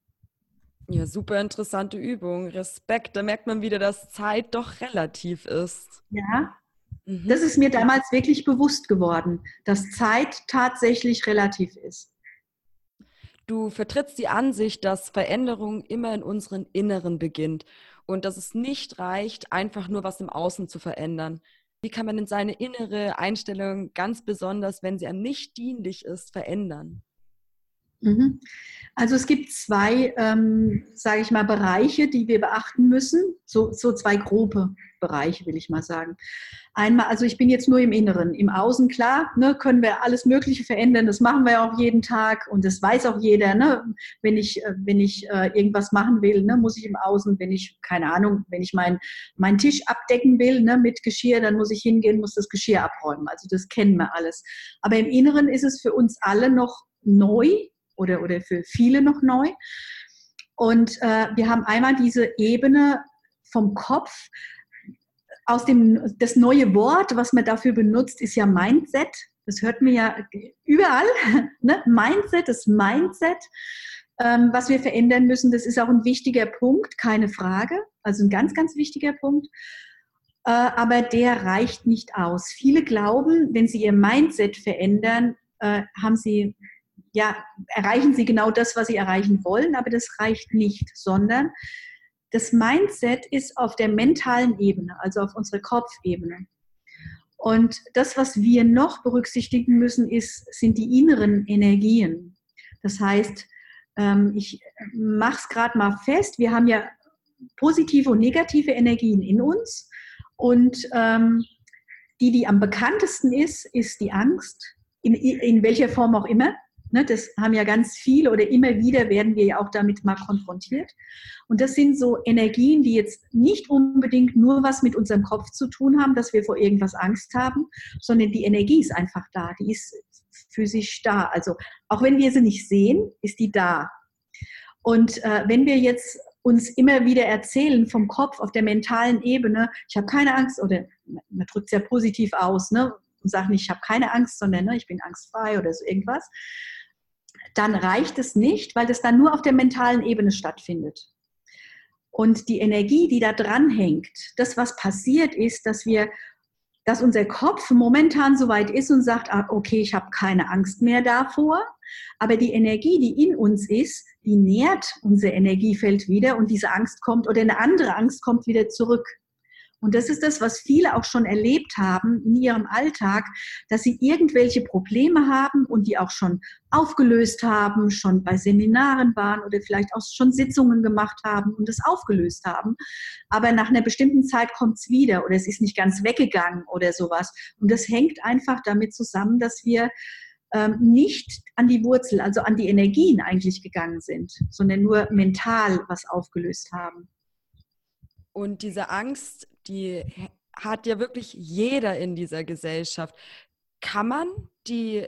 [SPEAKER 1] Ja, super interessante Übung. Respekt. Da merkt man wieder, dass Zeit doch relativ ist.
[SPEAKER 2] Ja, Mhm. Das ist mir damals wirklich bewusst geworden, dass Zeit tatsächlich relativ ist.
[SPEAKER 1] Du vertrittst die Ansicht, dass Veränderung immer in unseren Inneren beginnt und dass es nicht reicht, einfach nur was im Außen zu verändern. Wie kann man denn seine innere Einstellung ganz besonders, wenn sie einem nicht dienlich ist, verändern?
[SPEAKER 2] Mhm. Also es gibt zwei, ähm, sage ich mal, Bereiche, die wir beachten müssen. So, so zwei grobe Bereiche, will ich mal sagen. Einmal, also ich bin jetzt nur im Inneren. Im Außen, klar, ne, können wir alles Mögliche verändern. Das machen wir auch jeden Tag und das weiß auch jeder. Ne? Wenn ich, äh, wenn ich äh, irgendwas machen will, ne, muss ich im Außen, wenn ich, keine Ahnung, wenn ich meinen mein Tisch abdecken will ne, mit Geschirr, dann muss ich hingehen, muss das Geschirr abräumen. Also das kennen wir alles. Aber im Inneren ist es für uns alle noch neu oder, oder für viele noch neu. Und äh, wir haben einmal diese Ebene vom Kopf. Aus dem, das neue Wort, was man dafür benutzt, ist ja Mindset. Das hört man ja überall. <laughs> Ne? Mindset, das Mindset, ähm, was wir verändern müssen, das ist auch ein wichtiger Punkt, keine Frage. Also ein ganz, ganz wichtiger Punkt. Äh, aber der reicht nicht aus. Viele glauben, wenn sie ihr Mindset verändern, äh, haben sie ja, erreichen sie genau das, was sie erreichen wollen, aber das reicht nicht, sondern das Mindset ist auf der mentalen Ebene, also auf unserer Kopfebene. Und das, was wir noch berücksichtigen müssen, ist, sind die inneren Energien. Das heißt, ähm, ich mache es gerade mal fest, wir haben ja positive und negative Energien in uns. Und ähm, die, die am bekanntesten ist, ist die Angst, in, in welcher Form auch immer. Ne, das haben ja ganz viele oder immer wieder werden wir ja auch damit mal konfrontiert. Und das sind so Energien, die jetzt nicht unbedingt nur was mit unserem Kopf zu tun haben, dass wir vor irgendwas Angst haben, sondern die Energie ist einfach da, die ist physisch da. Also auch wenn wir sie nicht sehen, ist die da. Und äh, wenn wir jetzt uns immer wieder erzählen vom Kopf auf der mentalen Ebene, ich habe keine Angst oder man drückt es ja positiv aus, ne? und sagt nicht, ich habe keine Angst, sondern ne, ich bin angstfrei oder so irgendwas, dann reicht es nicht, weil das dann nur auf der mentalen Ebene stattfindet. Und die Energie, die da dran hängt, das, was passiert ist, dass wir, dass unser Kopf momentan so weit ist und sagt, ah, okay, ich habe keine Angst mehr davor, aber die Energie, die in uns ist, die nährt unser Energiefeld wieder und diese Angst kommt oder eine andere Angst kommt wieder zurück. Und das ist das, was viele auch schon erlebt haben in ihrem Alltag, dass sie irgendwelche Probleme haben und die auch schon aufgelöst haben, schon bei Seminaren waren oder vielleicht auch schon Sitzungen gemacht haben und das aufgelöst haben. Aber nach einer bestimmten Zeit kommt es wieder oder es ist nicht ganz weggegangen oder sowas. Und das hängt einfach damit zusammen, dass wir ähm, nicht an die Wurzel, also an die Energien eigentlich gegangen sind, sondern nur mental was aufgelöst haben.
[SPEAKER 1] Und diese Angst, die hat ja wirklich jeder in dieser Gesellschaft. Kann man die,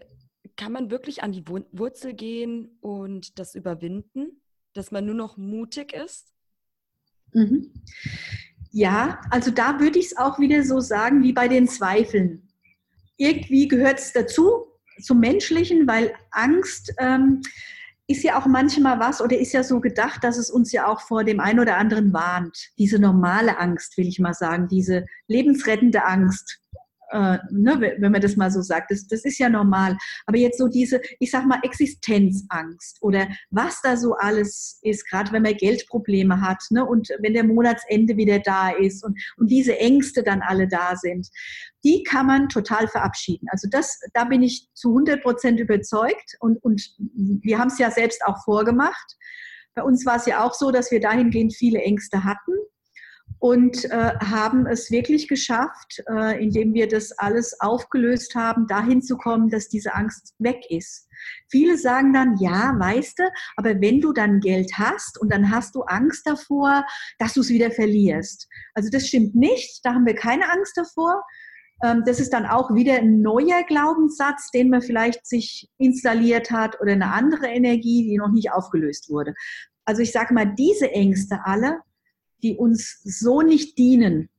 [SPEAKER 1] kann man wirklich an die Wurzel gehen und das überwinden, dass man nur noch mutig ist?
[SPEAKER 2] Mhm. Ja, also da würde ich es auch wieder so sagen wie bei den Zweifeln. Irgendwie gehört es dazu, zum Menschlichen, weil Angst ähm, ist ja auch manchmal was oder ist ja so gedacht, dass es uns ja auch vor dem einen oder anderen warnt. Diese normale Angst, will ich mal sagen, diese lebensrettende Angst äh, ne, wenn man das mal so sagt. Das, das ist ja normal. Aber jetzt so diese, ich sag mal, Existenzangst oder was da so alles ist, gerade wenn man Geldprobleme hat ne, und wenn der Monatsende wieder da ist und, und diese Ängste dann alle da sind, die kann man total verabschieden. Also das, da bin ich zu 100 Prozent überzeugt und, und wir haben es ja selbst auch vorgemacht. Bei uns war es ja auch so, dass wir dahingehend viele Ängste hatten und äh, haben es wirklich geschafft, äh, indem wir das alles aufgelöst haben, dahin zu kommen, dass diese Angst weg ist. Viele sagen dann, ja, weißt du, aber wenn du dann Geld hast und dann hast du Angst davor, dass du es wieder verlierst. Also das stimmt nicht, da haben wir keine Angst davor. Ähm, das ist dann auch wieder ein neuer Glaubenssatz, den man vielleicht sich installiert hat oder eine andere Energie, die noch nicht aufgelöst wurde. Also ich sage mal, diese Ängste alle, die uns so nicht dienen,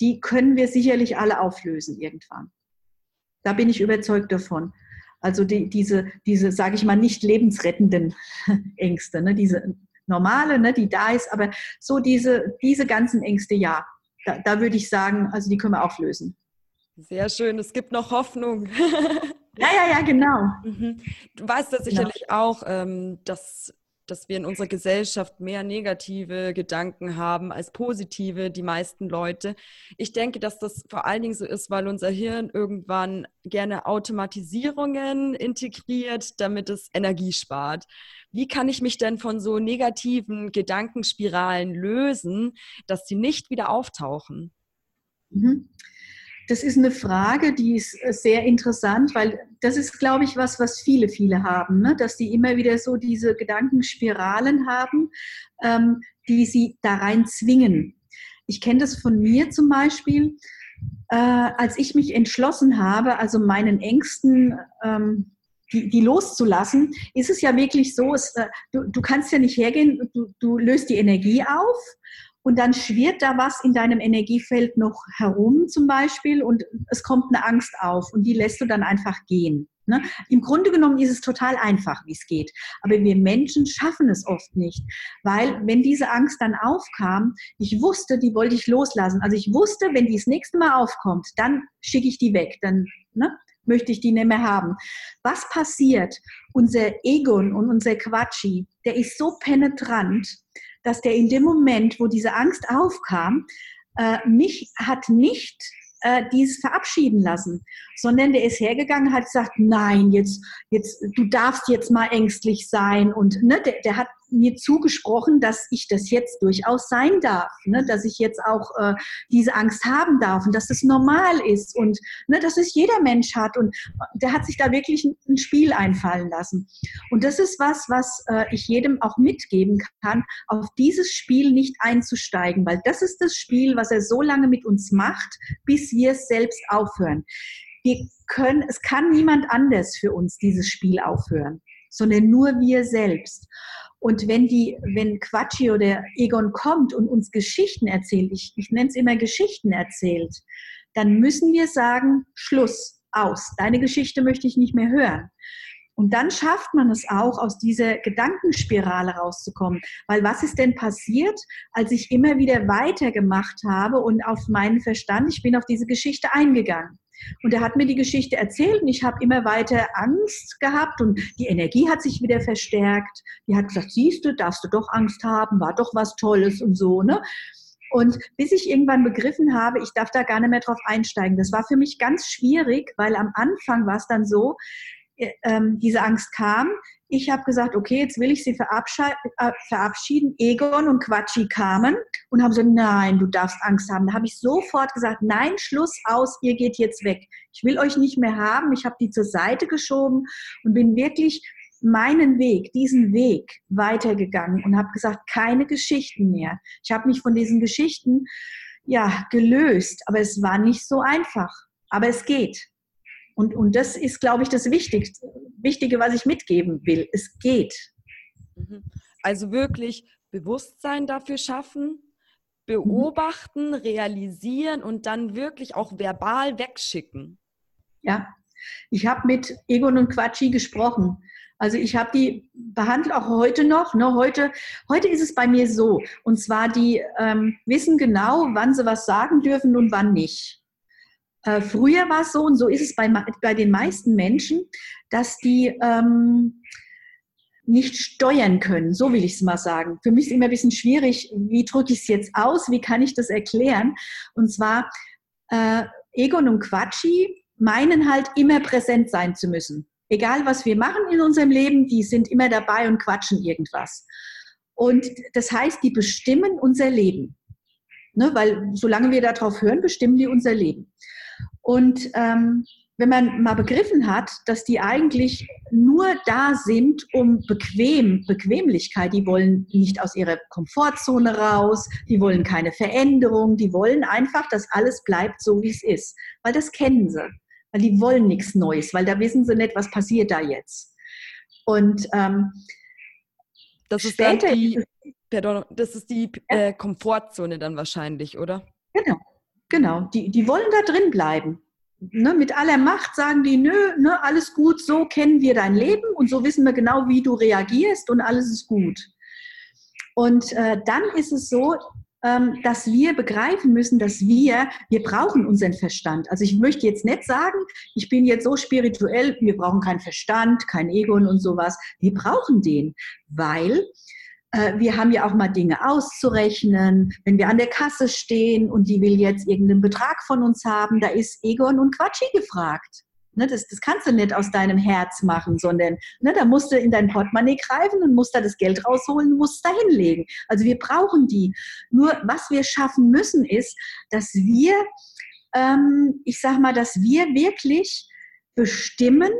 [SPEAKER 2] die können wir sicherlich alle auflösen irgendwann. Da bin ich überzeugt davon. Also die, diese, diese sage ich mal, nicht lebensrettenden <laughs> Ängste, ne? diese normale, ne, die da ist, aber so diese, diese ganzen Ängste, ja, da, da würde ich sagen, also die können wir auflösen.
[SPEAKER 1] Sehr schön, es gibt noch Hoffnung.
[SPEAKER 2] ja, ja, ja, genau. <laughs>
[SPEAKER 1] Mhm. Du weißt ja sicherlich genau. auch, ähm, dass dass wir in unserer Gesellschaft mehr negative Gedanken haben als positive, die meisten Leute. Ich denke, dass das vor allen Dingen so ist, weil unser Hirn irgendwann gerne Automatisierungen integriert, damit es Energie spart. Wie kann ich mich denn von so negativen Gedankenspiralen lösen, dass sie nicht wieder auftauchen?
[SPEAKER 2] Mhm. Das ist eine Frage, die ist äh, sehr interessant, weil das ist, glaube ich, was, was viele, viele haben, ne? dass die immer wieder so diese Gedankenspiralen haben, ähm, die sie da rein zwingen. Ich kenne das von mir zum Beispiel, äh, als ich mich entschlossen habe, also meinen Ängsten ähm, die, die loszulassen, ist es ja wirklich so, es, äh, du, du kannst ja nicht hergehen, du, du löst die Energie auf und dann schwirrt da was in deinem Energiefeld noch herum zum Beispiel und es kommt eine Angst auf und die lässt du dann einfach gehen. Ne? Im Grunde genommen ist es total einfach, wie es geht. Aber wir Menschen schaffen es oft nicht, weil wenn diese Angst dann aufkam, ich wusste, die wollte ich loslassen. Also ich wusste, wenn die das nächste Mal aufkommt, dann schicke ich die weg. Dann ne, möchte ich die nicht mehr haben. Was passiert? Unser Egon und unser Quatschi, der ist so penetrant, dass der in dem Moment, wo diese Angst aufkam, äh, mich hat nicht äh, dieses verabschieden lassen, sondern der ist hergegangen, hat gesagt, nein, jetzt, jetzt, du darfst jetzt mal ängstlich sein und ne, der, der hat mir zugesprochen, dass ich das jetzt durchaus sein darf, ne? dass ich jetzt auch äh, diese Angst haben darf und dass das normal ist und ne, dass es jeder Mensch hat. Und der hat sich da wirklich ein, ein Spiel einfallen lassen. Und das ist was, was äh, ich jedem auch mitgeben kann, auf dieses Spiel nicht einzusteigen, weil das ist das Spiel, was er so lange mit uns macht, bis wir es selbst aufhören. Wir können, es kann niemand anders für uns dieses Spiel aufhören, sondern nur wir selbst. Und wenn die, wenn Quatschi oder Egon kommt und uns Geschichten erzählt, ich, ich nenne es immer Geschichten erzählt, dann müssen wir sagen, Schluss, aus. Deine Geschichte möchte ich nicht mehr hören. Und dann schafft man es auch, aus dieser Gedankenspirale rauszukommen. Weil was ist denn passiert, als ich immer wieder weitergemacht habe und auf meinen Verstand, ich bin auf diese Geschichte eingegangen. Und er hat mir die Geschichte erzählt und ich habe immer weiter Angst gehabt und die Energie hat sich wieder verstärkt. Die hat gesagt, siehst du, darfst du doch Angst haben, war doch was Tolles und so, ne? Und bis ich irgendwann begriffen habe, ich darf da gar nicht mehr drauf einsteigen. Das war für mich ganz schwierig, weil am Anfang war es dann so, äh, ähm, diese Angst kam. Ich habe gesagt, okay, jetzt will ich sie äh, verabschieden. Egon und Quatschi kamen und haben gesagt, nein, du darfst Angst haben. Da habe ich sofort gesagt, nein, Schluss aus, ihr geht jetzt weg. Ich will euch nicht mehr haben. Ich habe die zur Seite geschoben und bin wirklich meinen Weg, diesen Weg weitergegangen und habe gesagt, keine Geschichten mehr. Ich habe mich von diesen Geschichten ja gelöst, aber es war nicht so einfach. Aber es geht. Und, und das ist, glaube ich, das Wichtigste, Wichtige, was ich mitgeben will. Es geht.
[SPEAKER 1] Mhm. Also wirklich Bewusstsein dafür schaffen, beobachten, realisieren und dann wirklich auch verbal wegschicken.
[SPEAKER 2] Ja, Ich habe mit Egon und Quatschi gesprochen. Also ich habe die behandelt auch heute noch. Ne? Heute, heute ist es bei mir so. Und zwar, die ähm, wissen genau, wann sie was sagen dürfen und wann nicht. Äh, früher war es so, und so ist es bei, bei den meisten Menschen, dass die ähm, nicht steuern können. So will ich es mal sagen. Für mich ist immer ein bisschen schwierig, wie drücke ich es jetzt aus, wie kann ich das erklären? Und zwar, äh, Egon und Quatschi meinen halt immer präsent sein zu müssen. Egal, was wir machen in unserem Leben, die sind immer dabei und quatschen irgendwas. Und das heißt, die bestimmen unser Leben. Ne, weil solange wir darauf hören, bestimmen die unser Leben. Und ähm, wenn man mal begriffen hat, dass die eigentlich nur da sind, um bequem, Bequemlichkeit, die wollen nicht aus ihrer Komfortzone raus, die wollen keine Veränderung, die wollen einfach, dass alles bleibt so, wie es ist, weil das kennen sie, weil die wollen nichts Neues, weil da wissen sie nicht, was passiert da jetzt. Und ähm,
[SPEAKER 1] das ist später, die, pardon, das ist die äh, Komfortzone dann wahrscheinlich, oder?
[SPEAKER 2] Genau, genau. Die, die wollen da drin bleiben ne, mit aller Macht sagen die, nö, ne, alles gut, so kennen wir dein Leben und so wissen wir genau, wie du reagierst und alles ist gut. Und äh, dann ist es so, ähm, dass wir begreifen müssen, dass wir, wir brauchen unseren Verstand. Also ich möchte jetzt nicht sagen, ich bin jetzt so spirituell, wir brauchen keinen Verstand, kein Ego und sowas. Wir brauchen den, weil wir haben ja auch mal Dinge auszurechnen. Wenn wir an der Kasse stehen und die will jetzt irgendeinen Betrag von uns haben, da ist Egon und Quatschi gefragt. Ne, das, das, kannst du nicht aus deinem Herz machen, sondern ne, da musst du in dein Portemonnaie greifen und musst da das Geld rausholen und musst da hinlegen. Also wir brauchen die. Nur was wir schaffen müssen, ist, dass wir, ähm, ich sag mal, dass wir wirklich bestimmen,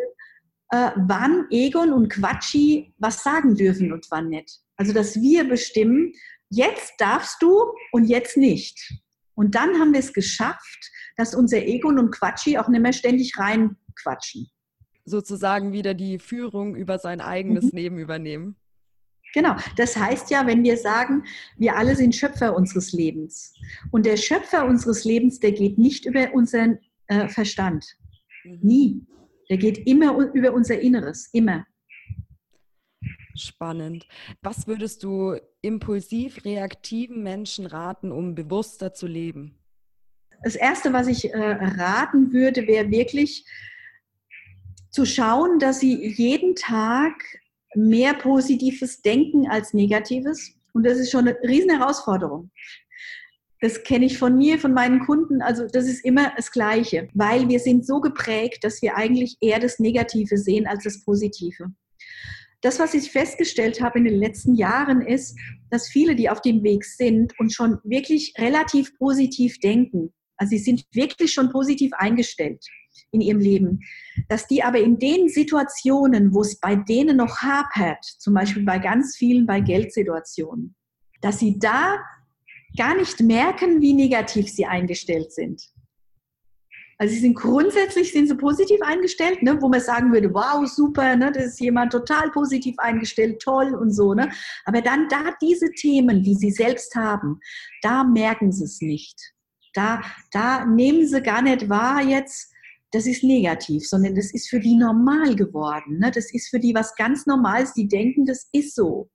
[SPEAKER 2] äh, wann Egon und Quatschi was sagen dürfen und wann nicht. Also, dass wir bestimmen, jetzt darfst du und jetzt nicht. Und dann haben wir es geschafft, dass unser Ego und Quatschi auch nicht mehr ständig reinquatschen.
[SPEAKER 1] Sozusagen wieder die Führung über sein eigenes mhm. Leben übernehmen.
[SPEAKER 2] Genau, das heißt ja, wenn wir sagen, wir alle sind Schöpfer unseres Lebens. Und der Schöpfer unseres Lebens, der geht nicht über unseren äh, Verstand. Mhm. Nie. Der geht immer über unser Inneres, immer.
[SPEAKER 1] Spannend. Was würdest du impulsiv reaktiven Menschen raten, um bewusster zu leben?
[SPEAKER 2] Das Erste, was ich äh, raten würde, wäre wirklich zu schauen, dass sie jeden Tag mehr positives denken als negatives. Und das ist schon eine riesen Herausforderung. Das kenne ich von mir, von meinen Kunden. Also das ist immer das Gleiche, weil wir sind so geprägt, dass wir eigentlich eher das Negative sehen als das Positive. Das, was ich festgestellt habe in den letzten Jahren, ist, dass viele, die auf dem Weg sind und schon wirklich relativ positiv denken, also sie sind wirklich schon positiv eingestellt in ihrem Leben, dass die aber in den Situationen, wo es bei denen noch hapert, zum Beispiel bei ganz vielen bei Geldsituationen, dass sie da gar nicht merken, wie negativ sie eingestellt sind. Also sie sind grundsätzlich sind sie positiv eingestellt, ne, wo man sagen würde, wow, super, ne, das ist jemand total positiv eingestellt, toll und so. Ne. Aber dann da diese Themen, die sie selbst haben, da merken sie es nicht. Da, da nehmen sie gar nicht wahr jetzt, das ist negativ, sondern das ist für die normal geworden. Ne? Das ist für die was ganz Normales, die denken, das ist so.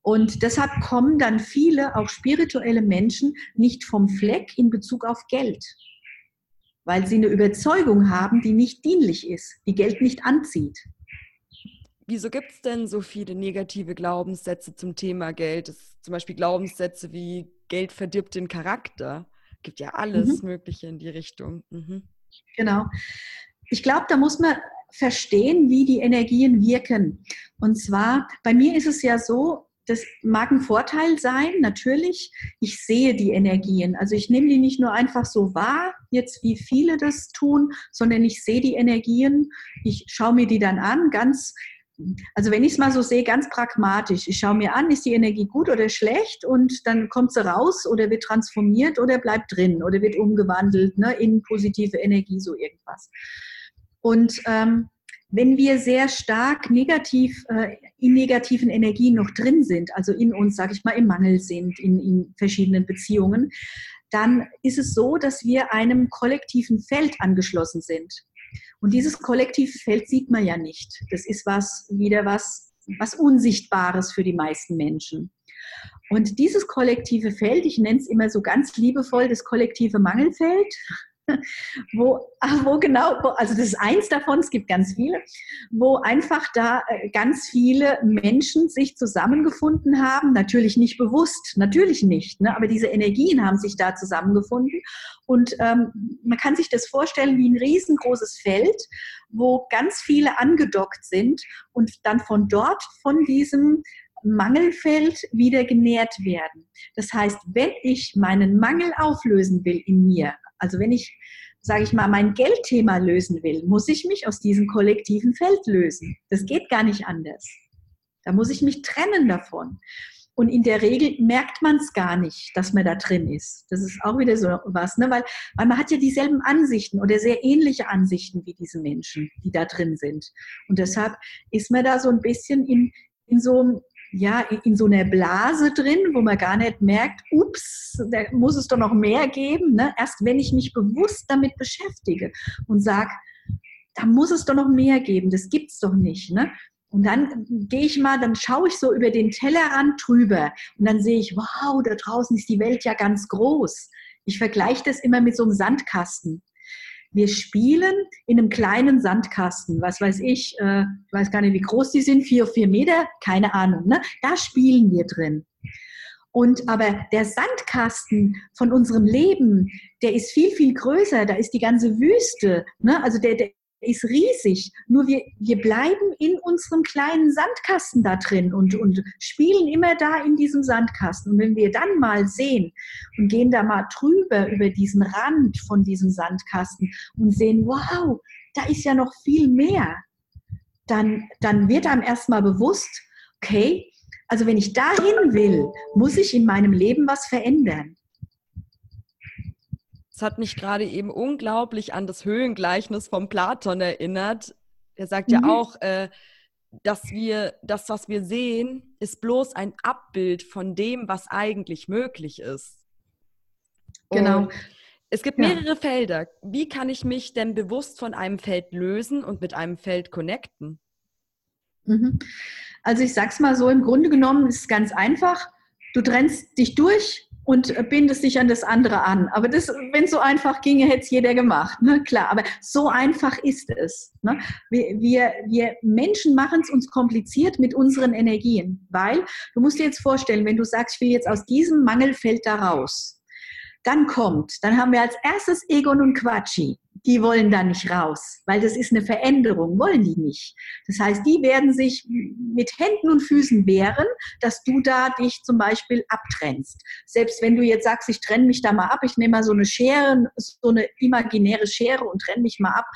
[SPEAKER 2] Und deshalb kommen dann viele, auch spirituelle Menschen, nicht vom Fleck in Bezug auf Geld weil sie eine Überzeugung haben, die nicht dienlich ist, die Geld nicht anzieht.
[SPEAKER 1] Wieso gibt es denn so viele negative Glaubenssätze zum Thema Geld? Zum Beispiel Glaubenssätze wie Geld verdirbt den Charakter. Gibt ja alles mhm. Mögliche in die Richtung. Mhm.
[SPEAKER 2] Genau. Ich glaube, da muss man verstehen, wie die Energien wirken. Und zwar, bei mir ist es ja so, das mag ein Vorteil sein, natürlich. Ich sehe die Energien. Also ich nehme die nicht nur einfach so wahr, jetzt wie viele das tun, sondern ich sehe die Energien. Ich schaue mir die dann an, ganz, also wenn ich es mal so sehe, ganz pragmatisch. Ich schaue mir an, ist die Energie gut oder schlecht und dann kommt sie raus oder wird transformiert oder bleibt drin oder wird umgewandelt ne, in positive Energie, so irgendwas. Und ähm, wenn wir sehr stark negativ äh, in negativen Energien noch drin sind, also in uns, sage ich mal, im Mangel sind, in, in verschiedenen Beziehungen, dann ist es so, dass wir einem kollektiven Feld angeschlossen sind. Und dieses kollektive Feld sieht man ja nicht. Das ist was, wieder was, was Unsichtbares für die meisten Menschen. Und dieses kollektive Feld, ich nenne es immer so ganz liebevoll das kollektive Mangelfeld, <laughs> wo, wo genau, also das ist eins davon, es gibt ganz viele, wo einfach da äh, ganz viele Menschen sich zusammengefunden haben, natürlich nicht bewusst, natürlich nicht, ne, aber diese Energien haben sich da zusammengefunden und ähm, man kann sich das vorstellen wie ein riesengroßes Feld, wo ganz viele angedockt sind und dann von dort, von diesem Mangelfeld wieder genährt werden. Das heißt, wenn ich meinen Mangel auflösen will in mir, also wenn ich, sage ich mal, mein Geldthema lösen will, muss ich mich aus diesem kollektiven Feld lösen. Das geht gar nicht anders. Da muss ich mich trennen davon. Und in der Regel merkt man es gar nicht, dass man da drin ist. Das ist auch wieder so was, ne? weil, weil man hat ja dieselben Ansichten oder sehr ähnliche Ansichten wie diese Menschen, die da drin sind. Und deshalb ist man da so ein bisschen in, in so ja, in so einer Blase drin, wo man gar nicht merkt, ups, da muss es doch noch mehr geben. Ne? Erst wenn ich mich bewusst damit beschäftige und sage, da muss es doch noch mehr geben, das gibt es doch nicht. Ne? Und dann gehe ich mal, dann schaue ich so über den Tellerrand drüber und dann sehe ich, wow, da draußen ist die Welt ja ganz groß. Ich vergleiche das immer mit so einem Sandkasten wir spielen in einem kleinen Sandkasten, was weiß ich, äh, ich weiß gar nicht, wie groß die sind, vier, vier Meter, keine Ahnung, ne? da spielen wir drin. Und aber der Sandkasten von unserem Leben, der ist viel, viel größer, da ist die ganze Wüste, ne? also der, der ist riesig. Nur wir, wir bleiben in unserem kleinen Sandkasten da drin und, und spielen immer da in diesem Sandkasten. Und wenn wir dann mal sehen und gehen da mal drüber über diesen Rand von diesem Sandkasten und sehen, wow, da ist ja noch viel mehr, dann, dann wird einem erstmal bewusst, okay, also wenn ich dahin will, muss ich in meinem Leben was verändern.
[SPEAKER 1] Es hat mich gerade eben unglaublich an das Höhengleichnis von Platon erinnert. Er sagt mhm. ja auch, äh, dass wir das, was wir sehen, ist bloß ein Abbild von dem, was eigentlich möglich ist. Genau. Und es gibt mehrere ja. Felder. Wie kann ich mich denn bewusst von einem Feld lösen und mit einem Feld connecten?
[SPEAKER 2] Mhm. Also ich sag's mal so, im Grunde genommen ist es ganz einfach. Du trennst dich durch und bindest dich an das andere an. Aber das, wenn es so einfach ginge, hätte es jeder gemacht. Ne? Klar, aber so einfach ist es. Ne? Wir, wir, wir Menschen machen es uns kompliziert mit unseren Energien, weil du musst dir jetzt vorstellen, wenn du sagst, ich will jetzt aus diesem Mangelfeld da raus, dann kommt, dann haben wir als erstes Egon und Quatschi die wollen da nicht raus, weil das ist eine Veränderung, wollen die nicht. Das heißt, die werden sich mit Händen und Füßen wehren, dass du da dich zum Beispiel abtrennst. Selbst wenn du jetzt sagst, ich trenne mich da mal ab, ich nehme mal so eine Schere, so eine imaginäre Schere und trenne mich mal ab,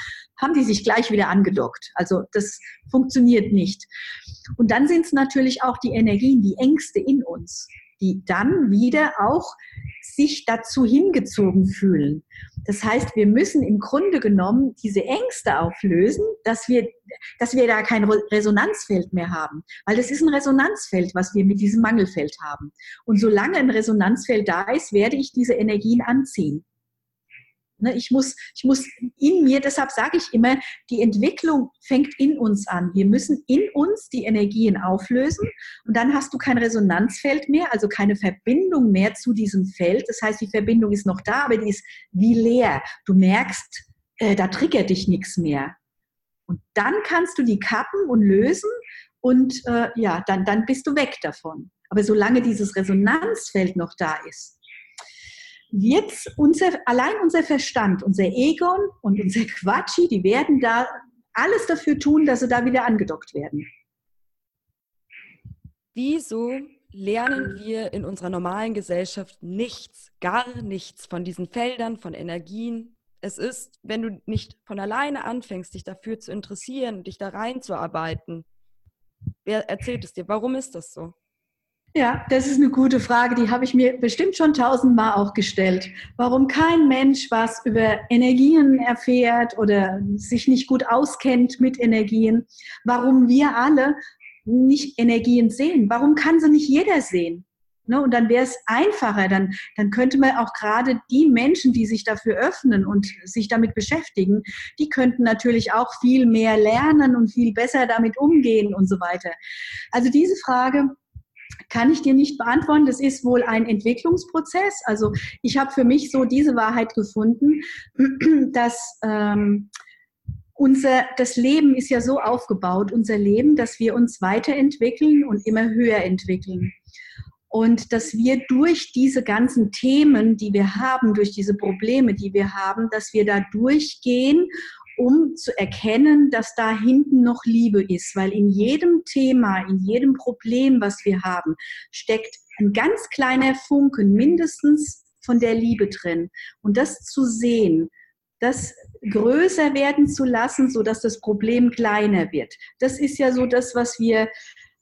[SPEAKER 2] haben die sich gleich wieder angedockt. Also das funktioniert nicht. Und dann sind es natürlich auch die Energien, die Ängste in uns die dann wieder auch sich dazu hingezogen fühlen. Das heißt, wir müssen im Grunde genommen diese Ängste auflösen, dass wir, dass wir da kein Resonanzfeld mehr haben. Weil das ist ein Resonanzfeld, was wir mit diesem Mangelfeld haben. Und solange ein Resonanzfeld da ist, werde ich diese Energien anziehen. Ne, ich muss, ich muss in mir, deshalb sage ich immer, die Entwicklung fängt in uns an. Wir müssen in uns die Energien auflösen und dann hast du kein Resonanzfeld mehr, also keine Verbindung mehr zu diesem Feld. Das heißt, die Verbindung ist noch da, aber die ist wie leer. Du merkst, äh, da triggert dich nichts mehr. Und dann kannst du die kappen und lösen und äh, ja, dann, dann bist du weg davon. Aber solange dieses Resonanzfeld noch da ist, wird unser, allein unser Verstand, unser Egon und unser Quatschi, die werden da alles dafür tun, dass sie da wieder angedockt werden.
[SPEAKER 1] Wieso lernen wir in unserer normalen Gesellschaft nichts, gar nichts von diesen Feldern, von Energien? Es ist, wenn du nicht von alleine anfängst, dich dafür zu interessieren, dich da reinzuarbeiten. Wer erzählt es dir? Warum ist das so?
[SPEAKER 2] Ja, das ist eine gute Frage, die habe ich mir bestimmt schon tausendmal auch gestellt. Warum kein Mensch was über Energien erfährt oder sich nicht gut auskennt mit Energien, warum wir alle nicht Energien sehen. Warum kann sie nicht jeder sehen? Ne? Und dann wäre es einfacher, dann, dann könnte man auch gerade die Menschen, die sich dafür öffnen und sich damit beschäftigen, die könnten natürlich auch viel mehr lernen und viel besser damit umgehen und so weiter. Also diese Frage kann ich dir nicht beantworten. Das ist wohl ein Entwicklungsprozess. Also ich habe für mich so diese Wahrheit gefunden, <clears throat> dass ähm, unser, das Leben ist ja so aufgebaut, unser Leben, dass wir uns weiterentwickeln und immer höher entwickeln. Und dass wir durch diese ganzen Themen, die wir haben, durch diese Probleme, die wir haben, dass wir da durchgehen, um zu erkennen, dass da hinten noch Liebe ist. Weil in jedem Thema, in jedem Problem, was wir haben, steckt ein ganz kleiner Funken mindestens von der Liebe drin. Und das zu sehen, das größer werden zu lassen, sodass das Problem kleiner wird. Das ist ja so das, was wir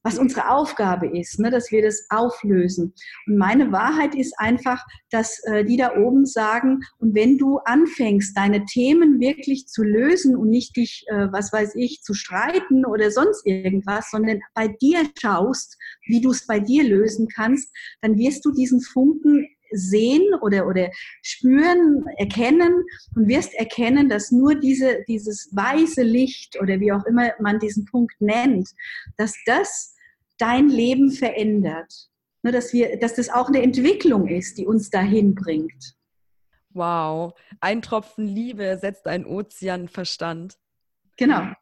[SPEAKER 2] was unsere Aufgabe ist, ne, dass wir das auflösen. Und meine Wahrheit ist einfach, dass äh, die da oben sagen, und wenn du anfängst, deine Themen wirklich zu lösen und nicht dich, äh, was weiß ich, zu streiten oder sonst irgendwas, sondern bei dir schaust, wie du es bei dir lösen kannst, dann wirst du diesen Funken sehen oder, oder spüren, erkennen und wirst erkennen, dass nur diese, dieses weiße Licht oder wie auch immer man diesen Punkt nennt, dass das dein Leben verändert. Ne, dass, wir, dass das auch eine Entwicklung ist, die uns dahin bringt.
[SPEAKER 1] Wow, ein Tropfen Liebe setzt einen Ozeanverstand.
[SPEAKER 2] Genau.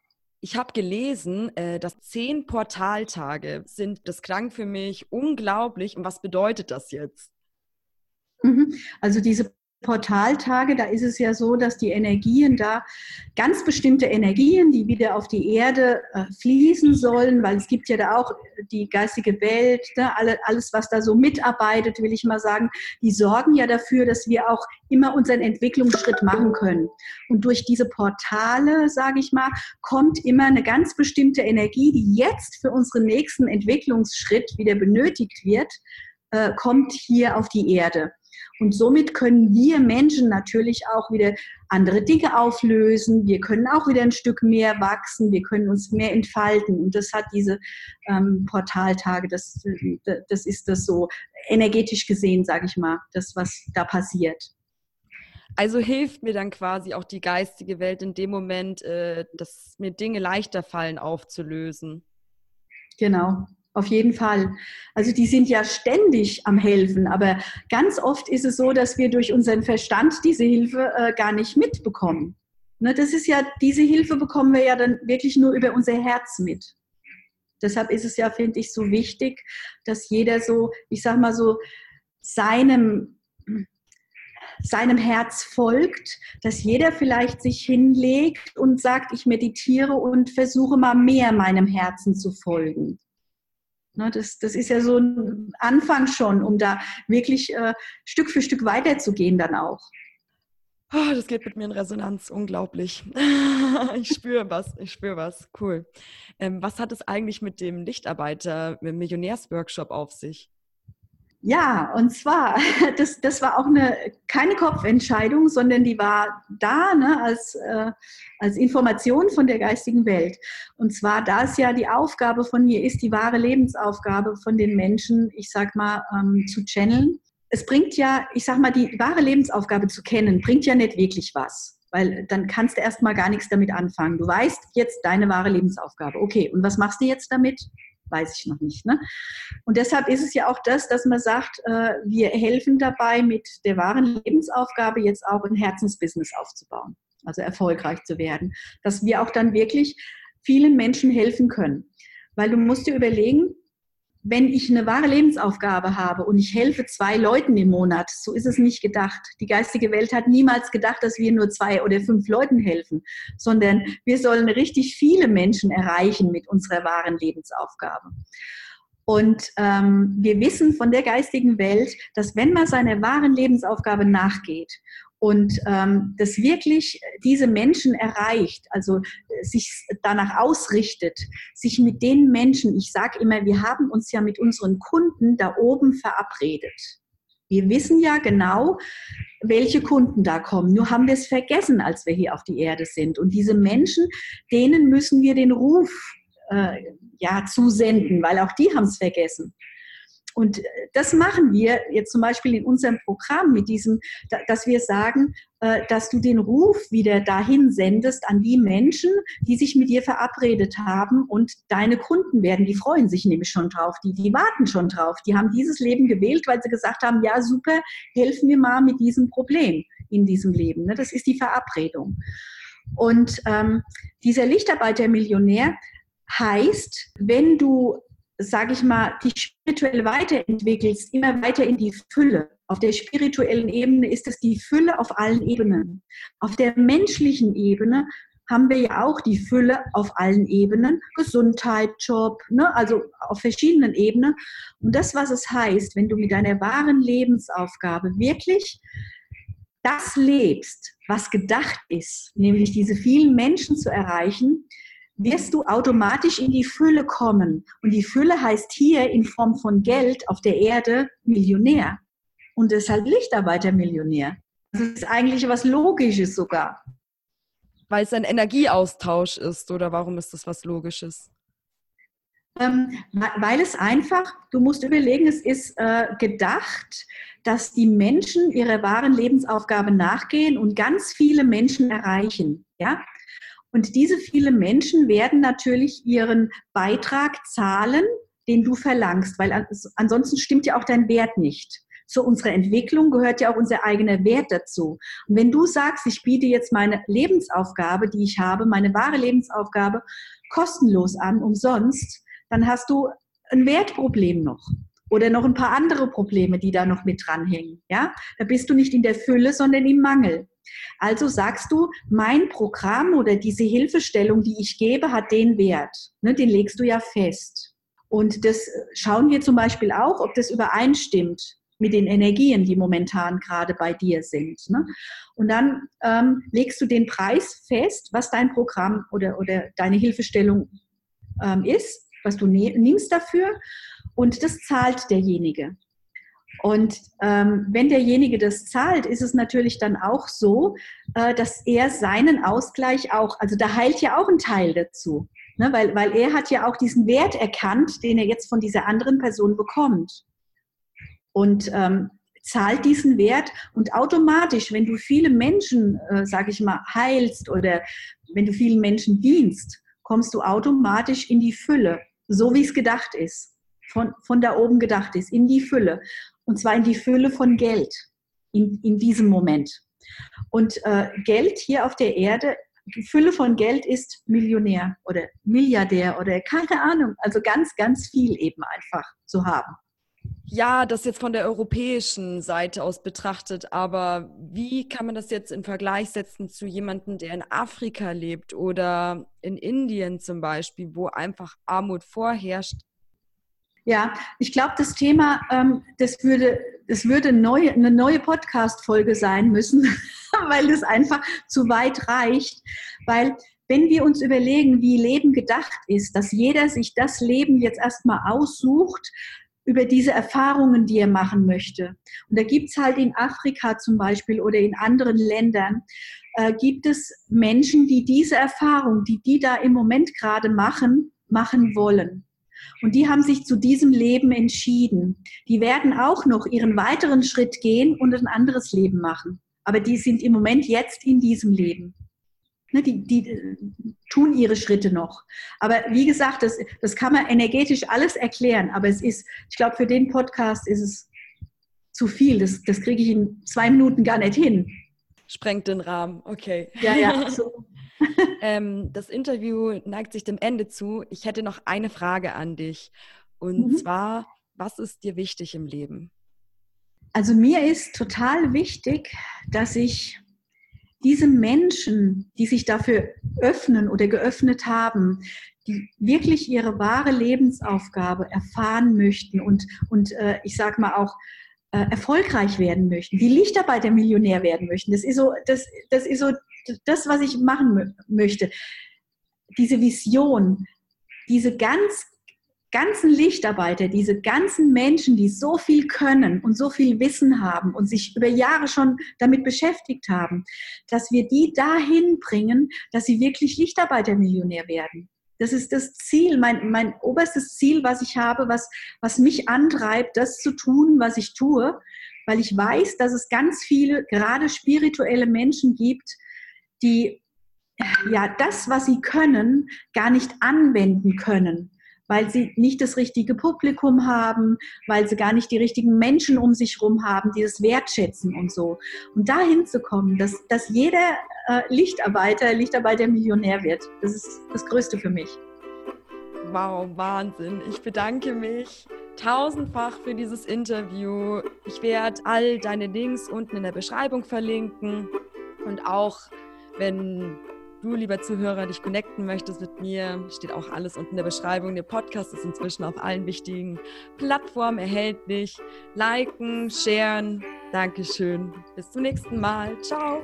[SPEAKER 1] Ich habe gelesen, äh, dass zehn Portaltage sind. Das klang für mich unglaublich. Und was bedeutet das jetzt?
[SPEAKER 2] Mhm. Also diese Portaltage, da ist es ja so, dass die Energien da, ganz bestimmte Energien, die wieder auf die Erde äh, fließen sollen, weil es gibt ja da auch die geistige Welt, ne, alle, alles, was da so mitarbeitet, will ich mal sagen, die sorgen ja dafür, dass wir auch immer unseren Entwicklungsschritt machen können. Und durch diese Portale, sage ich mal, kommt immer eine ganz bestimmte Energie, die jetzt für unseren nächsten Entwicklungsschritt wieder benötigt wird, äh, kommt hier auf die Erde. Und somit können wir Menschen natürlich auch wieder andere Dinge auflösen. Wir können auch wieder ein Stück mehr wachsen. Wir können uns mehr entfalten. Und das hat diese ähm, Portaltage, das, das ist das so energetisch gesehen, sage ich mal, das, was da passiert.
[SPEAKER 1] Also hilft mir dann quasi auch die geistige Welt in dem Moment, äh, dass mir Dinge leichter fallen aufzulösen.
[SPEAKER 2] Genau, auf jeden Fall. Also die sind ja ständig am Helfen, aber ganz oft ist es so, dass wir durch unseren Verstand diese Hilfe äh, gar nicht mitbekommen. Ne, das ist ja, diese Hilfe bekommen wir ja dann wirklich nur über unser Herz mit. Deshalb ist es ja, finde ich, so wichtig, dass jeder so, ich sag mal so, seinem, seinem Herz folgt, dass jeder vielleicht sich hinlegt und sagt, ich meditiere und versuche mal mehr meinem Herzen zu folgen. Ne, das, das ist ja so ein Anfang schon, um da wirklich äh, Stück für Stück weiterzugehen dann auch.
[SPEAKER 1] Oh, das geht mit mir in Resonanz, unglaublich. <laughs> ich spüre was, ich spüre was, cool. Ähm, was hat es eigentlich mit dem Lichtarbeiter, mit dem Millionärsworkshop auf sich?
[SPEAKER 2] Ja, und zwar, <laughs> das, das war auch eine, keine Kopfentscheidung, sondern die war da ne, als, äh, als Information von der geistigen Welt. Und zwar, da es ja die Aufgabe von mir ist, die wahre Lebensaufgabe von den Menschen, ich sag mal, ähm, zu channeln. Es bringt ja, ich sag mal, die wahre Lebensaufgabe zu kennen, bringt ja nicht wirklich was. Weil dann kannst du erstmal gar nichts damit anfangen. Du weißt jetzt deine wahre Lebensaufgabe. Okay, und was machst du jetzt damit? Weiß ich noch nicht. Ne? Und deshalb ist es ja auch das, dass man sagt, äh, wir helfen dabei, mit der wahren Lebensaufgabe jetzt auch ein Herzensbusiness aufzubauen, also erfolgreich zu werden, dass wir auch dann wirklich vielen Menschen helfen können. Weil du musst dir überlegen, wenn ich eine wahre Lebensaufgabe habe und ich helfe zwei Leuten im Monat, so ist es nicht gedacht. Die geistige Welt hat niemals gedacht, dass wir nur zwei oder fünf Leuten helfen, sondern wir sollen richtig viele Menschen erreichen mit unserer wahren Lebensaufgabe. Und ähm, wir wissen von der geistigen Welt, dass wenn man seiner wahren Lebensaufgabe nachgeht und ähm, das wirklich diese Menschen erreicht, also äh, sich danach ausrichtet, sich mit den Menschen, ich sage immer, wir haben uns ja mit unseren Kunden da oben verabredet. Wir wissen ja genau, welche Kunden da kommen. Nur haben wir es vergessen, als wir hier auf die Erde sind. Und diese Menschen, denen müssen wir den Ruf äh, ja zusenden, weil auch die haben es vergessen. Und das machen wir jetzt zum Beispiel in unserem Programm mit diesem, dass wir sagen, äh, dass du den Ruf wieder dahin sendest an die Menschen, die sich mit dir verabredet haben und deine Kunden werden. Die freuen sich nämlich schon drauf, die, die warten schon drauf. Die haben dieses Leben gewählt, weil sie gesagt haben, ja super, helfen wir mal mit diesem Problem in diesem Leben. Ne? Das ist die Verabredung. Und ähm, dieser Lichtarbeiter-Millionär heißt, wenn du, sage ich mal, dich spirituell weiterentwickelst, immer weiter in die Fülle. Auf der spirituellen Ebene ist es die Fülle auf allen Ebenen. Auf der menschlichen Ebene haben wir ja auch die Fülle auf allen Ebenen, Gesundheit, Job, ne? also auf verschiedenen Ebenen. Und das, was es heißt, wenn du mit deiner wahren Lebensaufgabe wirklich das lebst, was gedacht ist, nämlich diese vielen Menschen zu erreichen, wirst du automatisch in die Fülle kommen. Und die Fülle heißt hier in Form von Geld auf der Erde Millionär. Und deshalb Lichtarbeiter-Millionär. Das ist eigentlich was Logisches sogar.
[SPEAKER 1] Weil es ein Energieaustausch ist, oder warum ist das was Logisches?
[SPEAKER 2] Ähm, weil es einfach, du musst überlegen, es ist äh, gedacht, dass die Menschen ihrer wahren Lebensaufgabe nachgehen und ganz viele Menschen erreichen. Ja? Und diese vielen Menschen werden natürlich ihren Beitrag zahlen, den du verlangst, weil ansonsten stimmt ja auch dein Wert nicht. Zu unserer Entwicklung gehört ja auch unser eigener Wert dazu. Und wenn du sagst, ich biete jetzt meine Lebensaufgabe, die ich habe, meine wahre Lebensaufgabe, kostenlos an, umsonst, dann hast du ein Wertproblem noch oder noch ein paar andere Probleme, die da noch mit dranhängen. Ja, da bist du nicht in der Fülle, sondern im Mangel. Also sagst du, mein Programm oder diese Hilfestellung, die ich gebe, hat den Wert. Ne, den legst du ja fest. Und das schauen wir zum Beispiel auch, ob das übereinstimmt mit den Energien, die momentan gerade bei dir sind. Ne? Und dann ähm, legst du den Preis fest, was dein Programm oder, oder deine Hilfestellung ähm, ist, was du ne nimmst dafür. Und das zahlt derjenige. Und ähm, wenn derjenige das zahlt, ist es natürlich dann auch so, äh, dass er seinen Ausgleich auch, also da heilt ja auch ein Teil dazu, ne? weil, weil er hat ja auch diesen Wert erkannt, den er jetzt von dieser anderen Person bekommt. Und ähm, zahlt diesen Wert und automatisch, wenn du viele Menschen, äh, sage ich mal, heilst oder wenn du vielen Menschen dienst, kommst du automatisch in die Fülle, so wie es gedacht ist von, von da oben gedacht ist, in die Fülle. Und zwar in die Fülle von Geld in, in diesem Moment. Und äh, Geld hier auf der Erde, die Fülle von Geld ist Millionär oder Milliardär oder keine Ahnung. Also ganz, ganz viel eben einfach zu haben.
[SPEAKER 1] Ja, das jetzt von der europäischen Seite aus betrachtet, aber wie kann man das jetzt in Vergleich setzen zu jemandem, der in Afrika lebt oder in Indien zum Beispiel, wo einfach Armut vorherrscht?
[SPEAKER 2] Ja, ich glaube, das Thema, ähm, das würde, das würde neu, eine neue Podcast-Folge sein müssen, <laughs> weil es einfach zu weit reicht. Weil wenn wir uns überlegen, wie Leben gedacht ist, dass jeder sich das Leben jetzt erstmal aussucht, über diese Erfahrungen, die er machen möchte. Und da gibt's halt in Afrika zum Beispiel oder in anderen Ländern, äh, gibt es Menschen, die diese Erfahrung, die die da im Moment gerade machen, machen wollen. Und die haben sich zu diesem Leben entschieden. Die werden auch noch ihren weiteren Schritt gehen und ein anderes Leben machen. Aber die sind im Moment jetzt in diesem Leben. Ne, die, die äh, tun ihre Schritte noch. Aber wie gesagt, das, das kann man energetisch alles erklären. Aber es ist, ich glaube, für den Podcast ist es zu viel. Das, das kriege ich in zwei Minuten gar nicht hin.
[SPEAKER 1] Sprengt den Rahmen, okay.
[SPEAKER 2] Ja, ja, <laughs> so.
[SPEAKER 1] Ähm, das Interview neigt sich dem Ende zu. Ich hätte noch eine Frage an dich. Und mhm. zwar, was ist dir wichtig im Leben?
[SPEAKER 2] Also mir ist total wichtig, dass ich diese Menschen, die sich dafür öffnen oder geöffnet haben, die wirklich ihre wahre Lebensaufgabe erfahren möchten und, und äh, ich sage mal auch äh, erfolgreich werden möchten, die Lichtarbeiter-Millionär werden möchten. Das ist so, das, das ist so das, was ich machen möchte, diese Vision, diese ganz, ganzen Lichtarbeiter, diese ganzen Menschen, die so viel können und so viel Wissen haben und sich über Jahre schon damit beschäftigt haben, dass wir die dahin bringen, dass sie wirklich Lichtarbeitermillionär werden. Das ist das Ziel, mein, mein oberstes Ziel, was ich habe, was, was mich antreibt, das zu tun, was ich tue, weil ich weiß, dass es ganz viele, gerade spirituelle Menschen gibt, die ja das, was sie können, gar nicht anwenden können weil sie nicht das richtige Publikum haben, weil sie gar nicht die richtigen Menschen um sich herum haben, die das wertschätzen und so. Und dahin zu kommen, dass, dass jeder äh, Lichtarbeiter, Lichtarbeiter Millionär wird, das ist das Größte für mich.
[SPEAKER 1] Wow, Wahnsinn. Ich bedanke mich tausendfach für dieses Interview. Ich werde all deine Links unten in der Beschreibung verlinken und auch wenn du, lieber Zuhörer, dich connecten möchtest mit mir, steht auch alles unten in der Beschreibung. Der Podcast ist inzwischen auf allen wichtigen Plattformen erhältlich. Liken, sharen. Dankeschön. Bis zum nächsten Mal. Ciao.